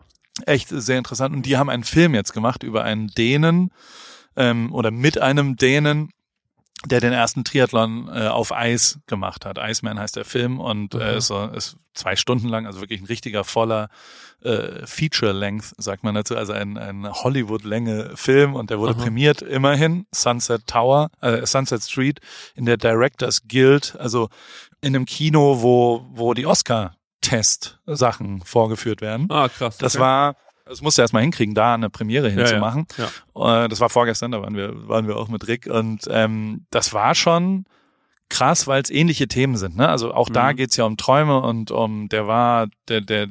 echt sehr interessant. Und die haben einen Film jetzt gemacht über einen Dänen ähm, oder mit einem Dänen, der den ersten Triathlon äh, auf Eis gemacht hat. Iceman heißt der Film und äh, Mhm. ist, so, ist zwei Stunden lang, also wirklich ein richtiger voller äh, Feature-Length, sagt man dazu, also ein, ein Hollywood-Länge Film und der wurde Aha. prämiert immerhin, Sunset Tower, äh, Sunset Street in der Directors Guild, also in einem Kino, wo, wo die Oscar-Test-Sachen vorgeführt werden. Ah, krass. Das okay. war, das musste erst mal hinkriegen, da eine Premiere ja. hinzumachen. Ja. Äh, Das war vorgestern, da waren wir, waren wir auch mit Rick und ähm, das war schon krass, weil es ähnliche Themen sind. Ne? Also auch da Mhm. geht's ja um Träume und um, der war, der, der,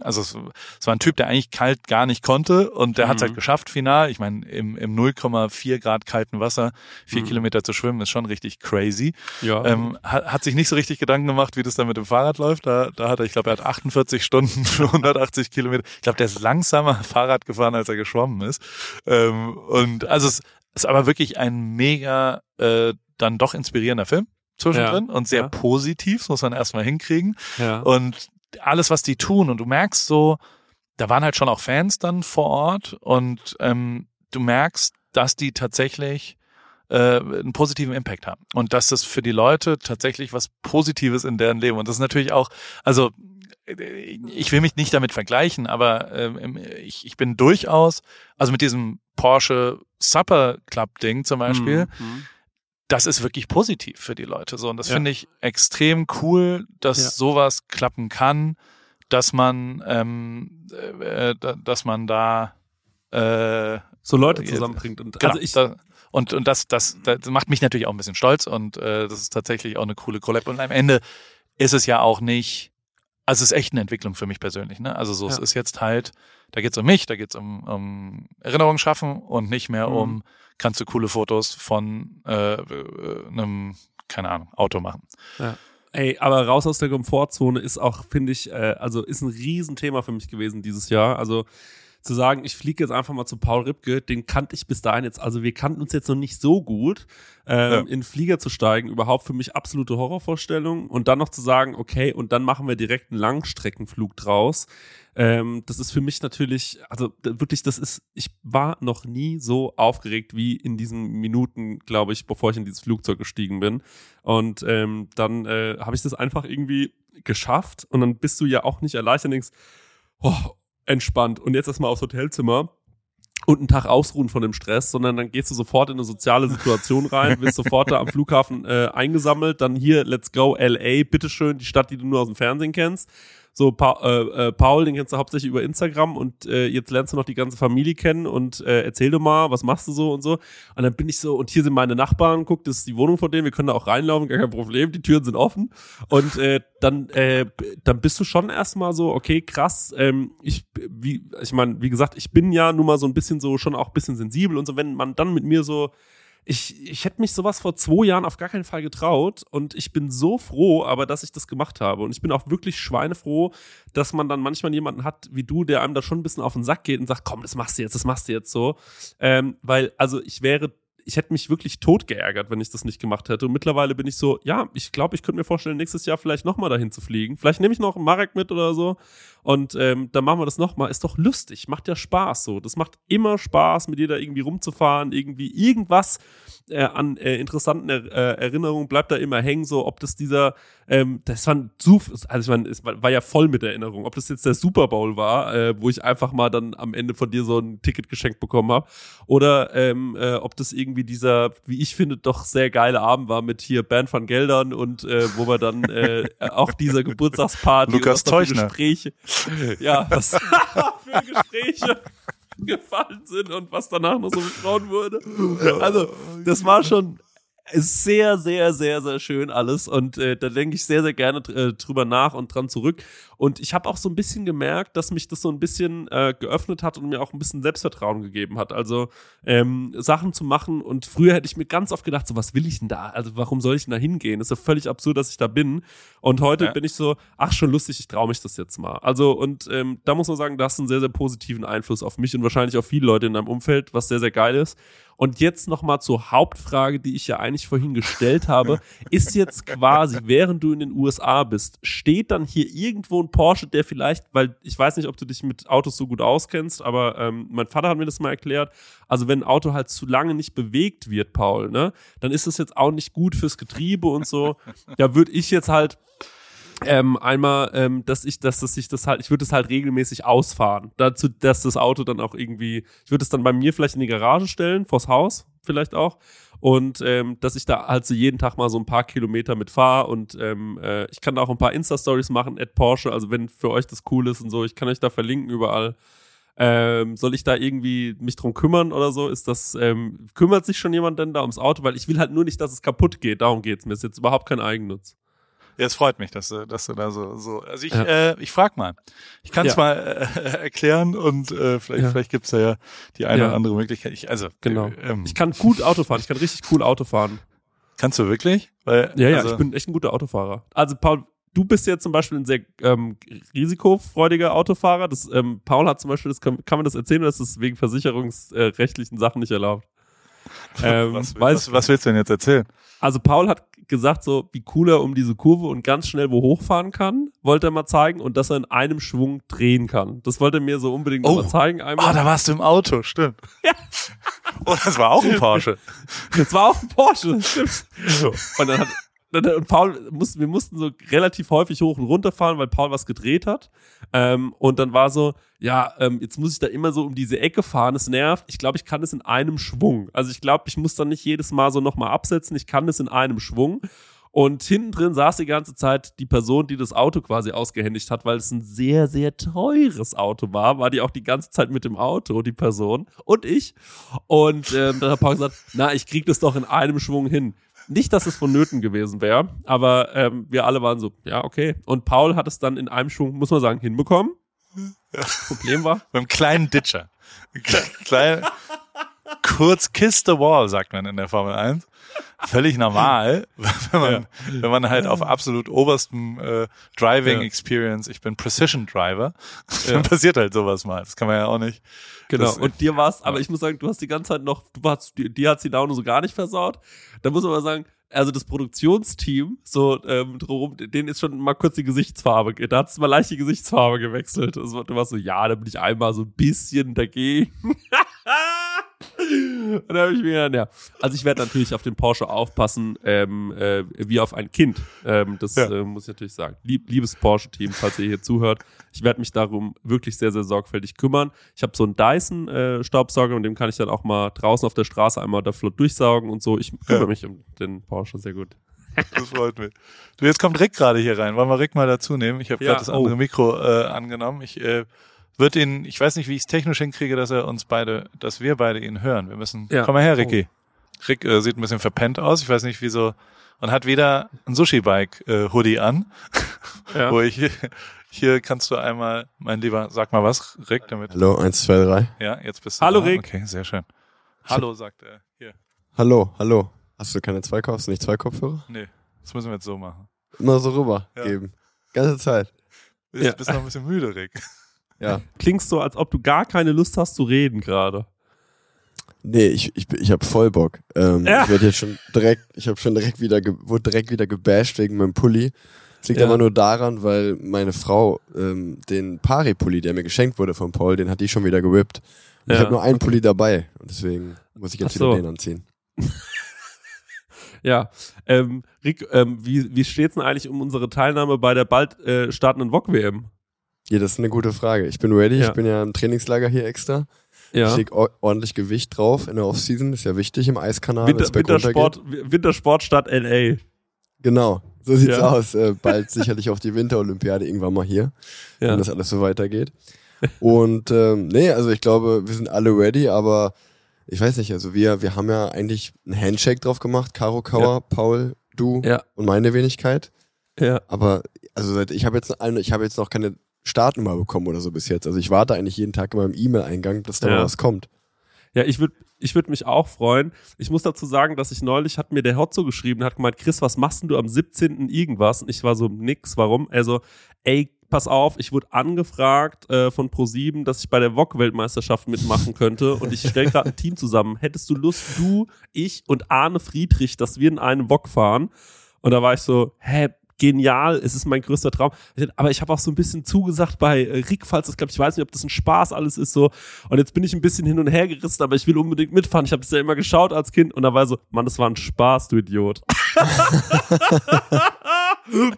also es, es war ein Typ, der eigentlich kalt gar nicht konnte und der hat's Mhm. halt geschafft, final. Ich meine, im, im 0,4 Grad kalten Wasser vier Mhm. Kilometer zu schwimmen, ist schon richtig crazy. Ja. Ähm, hat, hat sich nicht so richtig Gedanken gemacht, wie das dann mit dem Fahrrad läuft. Da, da hat er, ich glaube, er hat 48 Stunden für 180 Kilometer. Ich glaube, der ist langsamer Fahrrad gefahren, als er geschwommen ist. Ähm, und also es ist aber wirklich ein mega äh, dann doch inspirierender Film zwischendrin und sehr ja. positiv, das muss man erstmal hinkriegen. ja. Und alles, was die tun, und du merkst so, da waren halt schon auch Fans dann vor Ort. Und ähm, du merkst, dass die tatsächlich äh, einen positiven Impact haben. Und dass das für die Leute tatsächlich was Positives in deren Leben. Und das ist natürlich auch, also äh, ich will mich nicht damit vergleichen, aber ähm, ich, ich bin durchaus, also mit diesem Porsche Supper Club Ding zum Beispiel, Mhm. Das ist wirklich positiv für die Leute so und das Ja. finde ich extrem cool, dass Ja. sowas klappen kann, dass man ähm, äh, da- dass man da äh, So Leute Jetzt- zusammenbringt. Und genau, also ich, da, und und das, das das macht mich natürlich auch ein bisschen stolz und äh, das ist tatsächlich auch eine coole Collab und am Ende ist es ja auch nicht also es ist echt eine Entwicklung für mich persönlich ne also so es Ja. ist jetzt halt da geht's um mich da geht's um, um Erinnerungen schaffen und nicht mehr Mhm. um kannst du coole Fotos von äh, einem keine Ahnung Auto machen Ey, aber raus aus der Komfortzone ist auch, finde ich, äh, also ist ein Riesenthema für mich gewesen dieses Jahr. Also zu sagen, ich fliege jetzt einfach mal zu Paul Ripke, den kannte ich bis dahin jetzt, also wir kannten uns jetzt noch nicht so gut. Ähm, Ja. In den Flieger zu steigen, überhaupt für mich absolute Horrorvorstellung. Und dann noch zu sagen, okay, und dann machen wir direkt einen Langstreckenflug draus. Ähm, das ist für mich natürlich, also wirklich, das ist, ich war noch nie so aufgeregt wie in diesen Minuten, glaube ich, bevor ich in dieses Flugzeug gestiegen bin. Und ähm, dann äh, habe ich das einfach irgendwie geschafft. Und dann bist du ja auch nicht erleichtert und denkst, oh, entspannt. Und jetzt erstmal aufs Hotelzimmer. und einen Tag ausruhen von dem Stress, sondern dann gehst du sofort in eine soziale Situation rein, wirst sofort da am Flughafen äh, eingesammelt, dann hier, let's go, LA, bitteschön, die Stadt, die du nur aus dem Fernsehen kennst. So, pa äh, äh, Paul, den kennst du hauptsächlich über Instagram und äh, jetzt lernst du noch die ganze Familie kennen und äh, erzähl doch mal, was machst du so und so. Und dann bin ich so, und hier sind meine Nachbarn, guck, das ist die Wohnung von denen, wir können da auch reinlaufen, gar kein Problem, die Türen sind offen. Und äh, dann, äh, dann bist du schon erstmal so, okay, krass, ähm, ich, wie, ich meine, wie gesagt, ich bin ja nun mal so ein bisschen so, schon auch bisschen sensibel und so, wenn man dann mit mir so ich, ich hätte mich sowas vor zwei Jahren auf gar keinen Fall getraut und ich bin so froh, aber dass ich das gemacht habe. Und ich bin auch wirklich schweinefroh, dass man dann manchmal jemanden hat wie du, der einem da schon ein bisschen auf den Sack geht und sagt, komm, das machst du jetzt, das machst du jetzt so. Ähm, weil, also ich wäre ich hätte mich wirklich tot geärgert, wenn ich das nicht gemacht hätte. Und mittlerweile bin ich so, ja, ich glaube, ich könnte mir vorstellen, nächstes Jahr vielleicht nochmal dahin zu fliegen. Vielleicht nehme ich noch Marek mit oder so. Und ähm, dann machen wir das nochmal. Ist doch lustig, macht ja Spaß so. Das macht immer Spaß, mit dir da irgendwie rumzufahren, irgendwie irgendwas äh, an äh, interessanten er äh, Erinnerungen bleibt da immer hängen, so ob das dieser, ähm, das war zu, also ich meine, es war, war ja voll mit Erinnerung, ob das jetzt der Super Bowl war, äh, wo ich einfach mal dann am Ende von dir so ein Ticket geschenkt bekommen habe, oder ähm, äh, ob das irgendwie dieser, wie ich finde, doch sehr geile Abend war mit hier Band von Geldern und äh, wo wir dann äh, auch dieser Geburtstagsparty Lukas Teuchner. Gespräche, ja, was für Gespräche gefallen sind und was danach noch so besprochen wurde. Also, das war schon sehr, sehr, sehr, sehr schön alles und äh, da denke ich sehr, sehr gerne äh, drüber nach und dran zurück. Und ich habe auch so ein bisschen gemerkt, dass mich das so ein bisschen äh, geöffnet hat und mir auch ein bisschen Selbstvertrauen gegeben hat. Also ähm, Sachen zu machen und früher hätte ich mir ganz oft gedacht, so was will ich denn da? Also warum soll ich denn da hingehen? Das ist ja völlig absurd, dass ich da bin. Und heute ja. bin ich so, ach schon lustig, ich traue mich das jetzt mal. Also und ähm, da muss man sagen, das hat einen sehr, sehr positiven Einfluss auf mich und wahrscheinlich auf viele Leute in deinem Umfeld, was sehr, sehr geil ist. Und jetzt nochmal zur Hauptfrage, die ich ja eigentlich vorhin gestellt habe. ist jetzt quasi, während du in den USA bist, steht dann hier irgendwo ein Porsche, der vielleicht, weil ich weiß nicht, ob du dich mit Autos so gut auskennst, aber ähm, mein Vater hat mir das mal erklärt. Also wenn ein Auto halt zu lange nicht bewegt wird, Paul, ne, dann ist es jetzt auch nicht gut fürs Getriebe und so. Da würde ich jetzt halt ähm, einmal, ähm, dass ich, dass das sich das halt, ich würde es halt regelmäßig ausfahren. Dazu, dass das Auto dann auch irgendwie, ich würde es dann bei mir vielleicht in die Garage stellen, vors Haus vielleicht auch. Und ähm, dass ich da halt so jeden Tag mal so ein paar Kilometer mit fahre und ähm, äh, ich kann da auch ein paar Insta-Stories machen, at Porsche, also wenn für euch das cool ist und so, ich kann euch da verlinken überall. Ähm, soll ich da irgendwie mich drum kümmern oder so? Ist das, ähm, kümmert sich schon jemand denn da ums Auto? Weil ich will halt nur nicht, dass es kaputt geht. Darum geht's mir. Ist jetzt überhaupt kein Eigennutz. Ja, es freut mich, dass du, dass du da so, so. Also ich, ja. äh, ich frag mal. Ich kann es ja. mal äh, erklären und äh, vielleicht, ja. vielleicht gibt's da ja die eine oder andere Möglichkeit. Ich, also genau. Äh, ähm, ich kann gut Auto fahren. Ich kann richtig cool Auto fahren. Kannst du wirklich? Weil, ja, ja. Also, ich bin echt ein guter Autofahrer. Also Paul, du bist ja zum Beispiel ein sehr ähm, risikofreudiger Autofahrer. Das, ähm, Paul hat zum Beispiel, das kann, kann man das erzählen, dass es wegen versicherungsrechtlichen Sachen nicht erlaubt. Ähm, was, was, was willst du denn jetzt erzählen? Also Paul hat gesagt, so wie cool er um diese Kurve und ganz schnell wo hochfahren kann, wollte er mal zeigen und dass er in einem Schwung drehen kann. Das wollte er mir so unbedingt oh. mal zeigen. Einmal. Ah, da warst du im Auto, stimmt. Ja. oh, das war auch ein Porsche. Das war auch ein Porsche, stimmt. Und dann hat und Paul mussten, wir mussten so relativ häufig hoch und runter fahren, weil Paul was gedreht hat. Ähm, und dann war so, ja, ähm, jetzt muss ich da immer so um diese Ecke fahren, es nervt. Ich glaube, ich kann es in einem Schwung. Also ich glaube, ich muss dann nicht jedes Mal so nochmal absetzen, ich kann es in einem Schwung. Und hinten drin saß die ganze Zeit die Person, die das Auto quasi ausgehändigt hat, weil es ein sehr, sehr teures Auto war, war die auch die ganze Zeit mit dem Auto, die Person und ich. Und ähm, dann hat Paul gesagt, na, ich krieg das doch in einem Schwung hin. Nicht, dass es vonnöten gewesen wäre, aber ähm, wir alle waren so, ja, okay. Und Paul hat es dann in einem Schwung, muss man sagen, hinbekommen. Ja. Problem war. Beim kleinen Ditcher. Klein, kurz kiss the wall, sagt man in der Formel 1 völlig normal, wenn man, ja. wenn man halt auf absolut oberstem äh, Driving ja. Experience, ich bin Precision Driver, ja. dann passiert halt sowas mal. Das kann man ja auch nicht. Genau. Das, und dir war's, aber ich muss sagen, du hast die ganze Zeit noch, du warst, dir, dir hat's die Laune so gar nicht versaut. Da muss man mal sagen, also das Produktionsteam, so ähm, drum, denen ist schon mal kurz die Gesichtsfarbe, da hat's mal leicht die Gesichtsfarbe gewechselt. Also, du warst so, ja, da bin ich einmal so ein bisschen dagegen. Und da habe ich mir gedacht, ja. Also ich werde natürlich auf den Porsche aufpassen, ähm, äh, wie auf ein Kind. Ähm, das Ja. äh, muss ich natürlich sagen. Lieb, liebes Porsche-Team, falls ihr hier zuhört, ich werde mich darum wirklich sehr, sehr sorgfältig kümmern. Ich habe so einen Dyson-Staubsauger und dem kann ich dann auch mal draußen auf der Straße einmal da flott durchsaugen und so. Ich kümmere Ja. mich um den Porsche sehr gut. Das freut mich. Du, jetzt kommt Rick gerade hier rein. Wollen wir Rick mal dazu nehmen? Ich habe Ja, gerade das oh. andere Mikro äh, angenommen. Ich äh, würde ihn, ich weiß nicht, wie ich es technisch hinkriege, dass er uns beide, dass wir beide ihn hören. Wir müssen. Ja. Komm mal her, Ricky. Rick äh, sieht ein bisschen verpennt aus. Ich weiß nicht, wieso. Und hat wieder ein Sushi-Bike-Hoodie an, Ja. wo ich hier kannst du einmal, mein Lieber, sag mal was, Rick, damit. Hallo, eins, zwei, drei. Ja, jetzt bist du Hallo, da. Rick. Okay, sehr schön. Hallo, sagt er. Hier. Hallo, hallo. Hast du keine zwei Kopf? Hast du nicht zwei Kopfhörer? Nee, das müssen wir jetzt so machen. Immer so rüber Ja. geben. Ganze Zeit. Bist, Ja. bist noch ein bisschen müde, Rick. Ja. Klingst so, als ob du gar keine Lust hast zu reden gerade. Nee, ich, ich, ich hab voll Bock. Ähm, Ja. Ich werde jetzt schon direkt, ich habe schon direkt wieder, wurde direkt wieder gebasht wegen meinem Pulli. Das liegt Ja. aber nur daran, weil meine Frau ähm, den Pari-Pulli, der mir geschenkt wurde von Paul, den hat die schon wieder gewippt. Und ich Ja, habe nur einen Pulli dabei. Und deswegen muss ich jetzt so. wieder den anziehen. Ja, ähm, Rick, ähm, wie, wie steht's denn eigentlich um unsere Teilnahme bei der bald äh, startenden VOG-WM? Ja, das ist eine gute Frage. Ich bin ready. Ja. Ich bin ja im Trainingslager hier extra. Ich Ja. leg o- ordentlich Gewicht drauf in der Offseason. Ist ja wichtig im Eiskanal, Winter. Wintersport, Wi- Wintersportstadt LA. Genau, so sieht's Ja. aus. Äh, bald sicherlich auch die Winterolympiade irgendwann mal hier, Ja. wenn das alles so weitergeht. Und ähm, nee, also ich glaube, wir sind alle ready, aber ich weiß nicht, also wir, wir haben ja eigentlich einen Handshake drauf gemacht, Caro Kauer, Paul, du Ja. und meine Wenigkeit. Ja. Aber also seit- ich habe jetzt eine- ich habe jetzt noch keine Startnummer bekommen oder so bis jetzt. Also ich warte eigentlich jeden Tag in meinem E-Mail-Eingang, dass da Ja. mal was kommt. Ja, ich würde ich würd mich auch freuen. Ich muss dazu sagen, dass ich neulich, hat mir der Hotzo geschrieben, hat gemeint, Chris, was machst denn du am 17. irgendwas? Und ich war so, nix, warum? Also, ey, pass auf, ich wurde angefragt äh, von Pro7, dass ich bei der VOG-Weltmeisterschaft mitmachen könnte und ich stelle gerade ein Team zusammen. Hättest du Lust, du, ich und Arne Friedrich, dass wir in einen VOG fahren? Und da war ich so, hä, genial, es ist mein größter Traum. Aber ich habe auch so ein bisschen zugesagt bei äh, Rick, falls das klappt. Ich weiß nicht, ob das ein Spaß alles ist so. Und jetzt bin ich ein bisschen hin und her gerissen, aber ich will unbedingt mitfahren. Ich habe das ja immer geschaut als Kind und da war so, Mann, das war ein Spaß, du Idiot.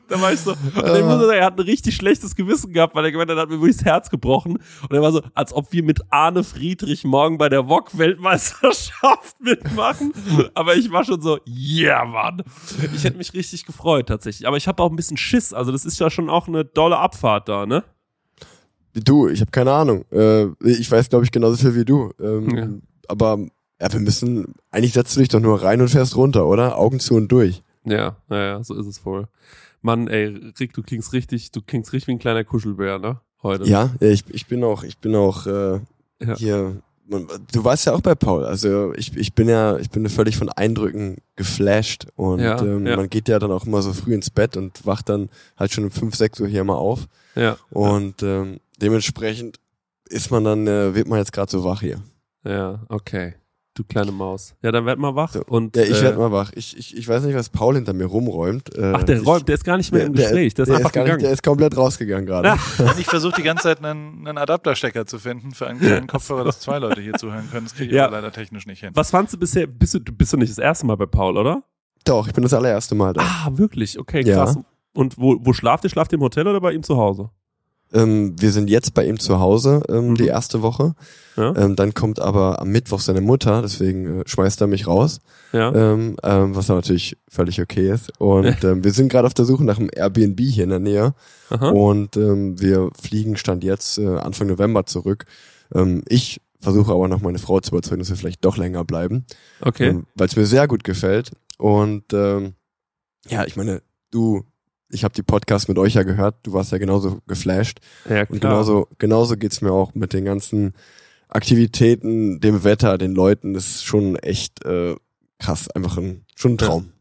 da war ich so, und ich muss sagen, er hat ein richtig schlechtes Gewissen gehabt, weil er gemeint hat, hat mir wirklich das Herz gebrochen. Und er war so, als ob wir mit Arne Friedrich morgen bei der VOG-Weltmeisterschaft mitmachen. Aber ich war schon so, yeah, Mann. Ich hätte mich richtig gefreut tatsächlich. Aber ich habe auch ein bisschen Schiss. Also das ist ja schon auch eine dolle Abfahrt da, ne? Du, ich habe keine Ahnung. Äh, ich weiß, glaube ich, genauso viel wie du. Ähm, Ja. Aber ja, wir müssen, eigentlich setzt du dich doch nur rein und fährst runter, oder? Augen zu und durch. Ja, naja, so ist es wohl. Mann, ey, Rick, du klingst richtig, du klingst richtig wie ein kleiner Kuschelbär, ne? Heute. Ja, ja ich, ich bin auch, ich bin auch äh, Ja. hier. Man, du warst ja auch bei Paul. Also ich, ich bin ja, ich bin völlig von Eindrücken geflasht und Ja, ähm, ja. man geht ja dann auch immer so früh ins Bett und wacht dann halt schon um 5, 6 Uhr hier mal auf. Ja. Und ähm, dementsprechend ist man dann, äh, wird man jetzt gerade so wach hier. Ja, okay. Du kleine Maus. Ja, dann werd mal wach. So. Und, Ja, ich äh, werd mal wach. Ich, ich, ich weiß nicht, was Paul hinter mir rumräumt. Äh, Ach, der ich, räumt, der ist gar nicht mehr im der- Gespräch. Der ist einfach gar gegangen. Nicht, der ist komplett rausgegangen gerade. Und ich versuche die ganze Zeit einen, einen Adapterstecker zu finden für einen kleinen Kopfhörer, dass zwei Leute hier zuhören können. Das kriege ich Ja. aber leider technisch nicht hin. Was fandst du bisher? Bist du, bist du nicht das erste Mal bei Paul, oder? Doch, ich bin das allererste Mal da. Ah, wirklich? Okay, Ja. krass. Und wo, wo schlaft ihr? Schlaft ihr im Hotel oder bei ihm zu Hause? Ähm, wir sind jetzt bei ihm zu Hause, ähm, Mhm. die erste Woche. Ja. Ähm, dann kommt aber am Mittwoch seine Mutter, deswegen äh, schmeißt er mich raus, Ja. ähm, ähm, was natürlich völlig okay ist. Und ähm, wir sind gerade auf der Suche nach einem Airbnb hier in der Nähe. Aha. Und wir fliegen Stand jetzt äh, Anfang November zurück. Ich versuche aber noch meine Frau zu überzeugen, dass wir vielleicht doch länger bleiben, Okay. weil es mir sehr gut gefällt. Und ja, ich meine, du, ich habe die Podcasts mit euch ja gehört, du warst ja genauso geflasht. Ja, Und genauso, genauso geht's mir auch mit den ganzen Aktivitäten, dem Wetter, den Leuten. Das ist schon echt äh, krass, einfach ein, schon ein Traum.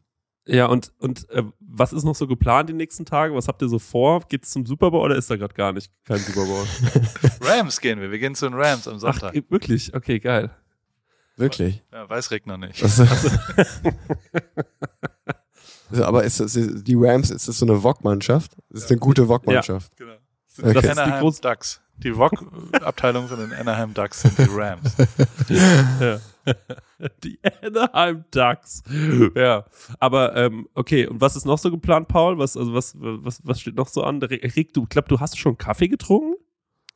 Ja, und, und äh, was ist noch so geplant die nächsten Tage? Was habt ihr so vor? Geht's zum Super Bowl oder ist da gerade gar nicht kein Super Bowl? Rams gehen wir. Wir gehen zu den Rams am Ach, Sonntag. wirklich? Okay, geil. Wirklich. Ja, weiß Rick noch nicht. Also, aber ist das, die Rams, ist das so eine VOG-Mannschaft? Das ist eine gute VOG-Mannschaft. Genau. Okay. Das Das ist die Anaheim Ducks. Die VOG-Abteilung von den Anaheim Ducks sind die Rams. Ja. Die Anaheim Ducks. Ja, aber ähm, okay, und was ist noch so geplant, Paul? Was, also was, was, was steht noch so an? Rick, du glaub, du hast schon Kaffee getrunken?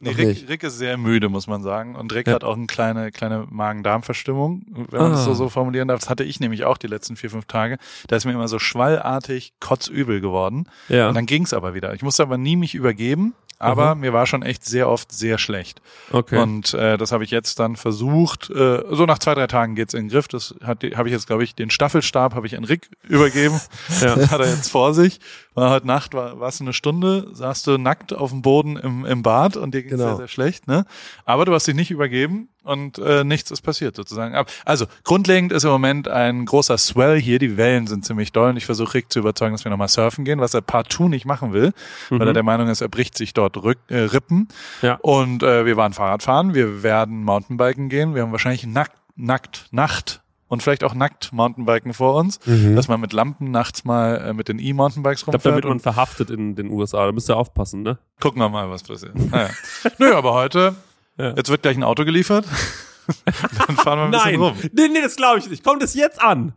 Nee, Rick. Rick ist sehr müde, muss man sagen. Und Rick Ja. hat auch eine kleine, kleine Magen-Darm-Verstimmung, wenn man das Ah. so, so formulieren darf. Das hatte ich nämlich auch die letzten vier, fünf Tage. Da ist mir immer so schwallartig kotzübel geworden. Ja. Und dann ging's aber wieder. Ich musste aber nie mich übergeben, aber mir war schon echt sehr oft sehr schlecht. Okay. Und äh, das habe ich jetzt dann versucht. Äh, so nach zwei, drei Tagen geht's in den Griff. Das hat habe ich jetzt, glaube ich, den Staffelstab habe ich an Rick übergeben. Ja. hat er jetzt vor sich. War heute Nacht, war du eine Stunde, saßt du nackt auf dem Boden im, im Bad und dir ging's Genau. sehr, sehr schlecht. Ne? Aber du hast dich nicht übergeben und äh, nichts ist passiert sozusagen. Also grundlegend ist im Moment ein großer Swell hier. Die Wellen sind ziemlich doll und ich versuche Rick zu überzeugen, dass wir nochmal surfen gehen, was er partout nicht machen will, weil er der Meinung ist, er bricht sich dort Rück, äh, Rippen. Ja. Und äh, wir waren Fahrradfahren, wir werden Mountainbiken gehen, wir haben wahrscheinlich nackt, nackt, Nacht und vielleicht auch nackt Mountainbiken vor uns, dass man mit Lampen nachts mal äh, mit den E-Mountainbikes ich glaube, da rumfährt wird man verhaftet in den USA. Da müsst ihr aufpassen, ne? gucken wir mal, was passiert. Naja. Nö, aber heute, Ja. jetzt wird gleich ein Auto geliefert. Dann fahren wir ein bisschen Nein, rum. nee, nee, das glaube ich nicht. Kommt es jetzt an?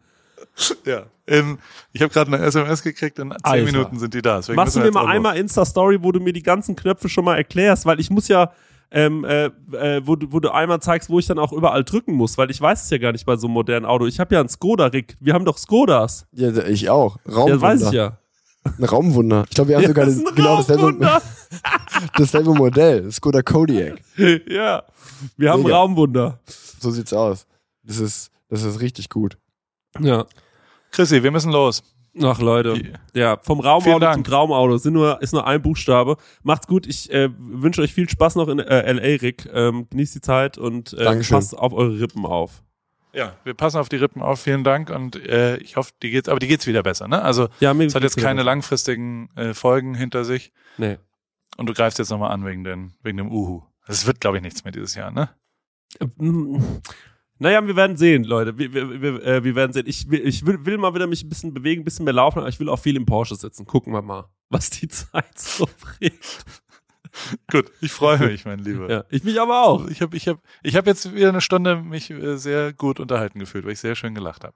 Ja. In, ich habe gerade eine SMS gekriegt, in zehn Alter. Minuten sind die da. Deswegen Machst du mir wir mal einmal Insta-Story, wo du mir die ganzen Knöpfe schon mal erklärst, weil ich muss ja, ähm, äh, äh, wo, du, wo du einmal zeigst, wo ich dann auch überall drücken muss, weil ich weiß es ja gar nicht bei so einem modernen Auto. Ich habe ja einen Skoda, Rick. Wir haben doch Skodas. Ja, ich auch. Ja, Raumwunder. das weiß ich ja. Ein Raumwunder. Ich glaube, wir haben Ja, sogar das das, ist ein genau dasselbe, dasselbe Modell. Skoda Kodiaq. ja. Wir haben Mega. Raumwunder. So sieht's aus. Das ist, das ist richtig gut. Ja. Chrissy, wir müssen los. Ach Leute, ja, vom Raumauto zum. Traumauto sind nur, ist nur ein Buchstabe. Macht's gut, ich äh, wünsche euch viel Spaß noch in äh, L.A., Rick. Ähm, genießt die Zeit und äh, Dankeschön. passt auf eure Rippen auf. Ja, wir passen auf die Rippen auf. Vielen Dank und äh, ich hoffe, die geht's, aber die geht's wieder besser, ne? Also Ja, mir es hat jetzt keine langfristigen äh, Folgen hinter sich Nee. und du greifst jetzt nochmal an wegen den wegen dem Uhu. Das wird, glaube ich, nichts mehr dieses Jahr, ne? Ähm, Naja, wir werden sehen, Leute. Wir, wir, wir, äh, wir werden sehen. Ich, will, ich will, will mal wieder mich ein bisschen bewegen, ein bisschen mehr laufen, aber ich will auch viel im Porsche sitzen. Gucken wir mal, was die Zeit so bringt. Gut, ich freue mich, mein Lieber. Ja, ich mich aber auch. Ich habe ich hab, ich hab jetzt wieder eine Stunde mich äh, sehr gut unterhalten gefühlt, weil ich sehr schön gelacht habe.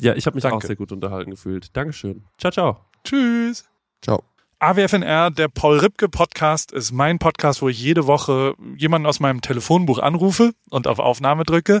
Ja, ich habe mich auch Danke. sehr gut unterhalten gefühlt. Dankeschön. Ciao, ciao. Tschüss. Ciao. AWFNR, der Paul Ripke Podcast, ist mein Podcast, wo ich jede Woche jemanden aus meinem Telefonbuch anrufe und auf Aufnahme drücke.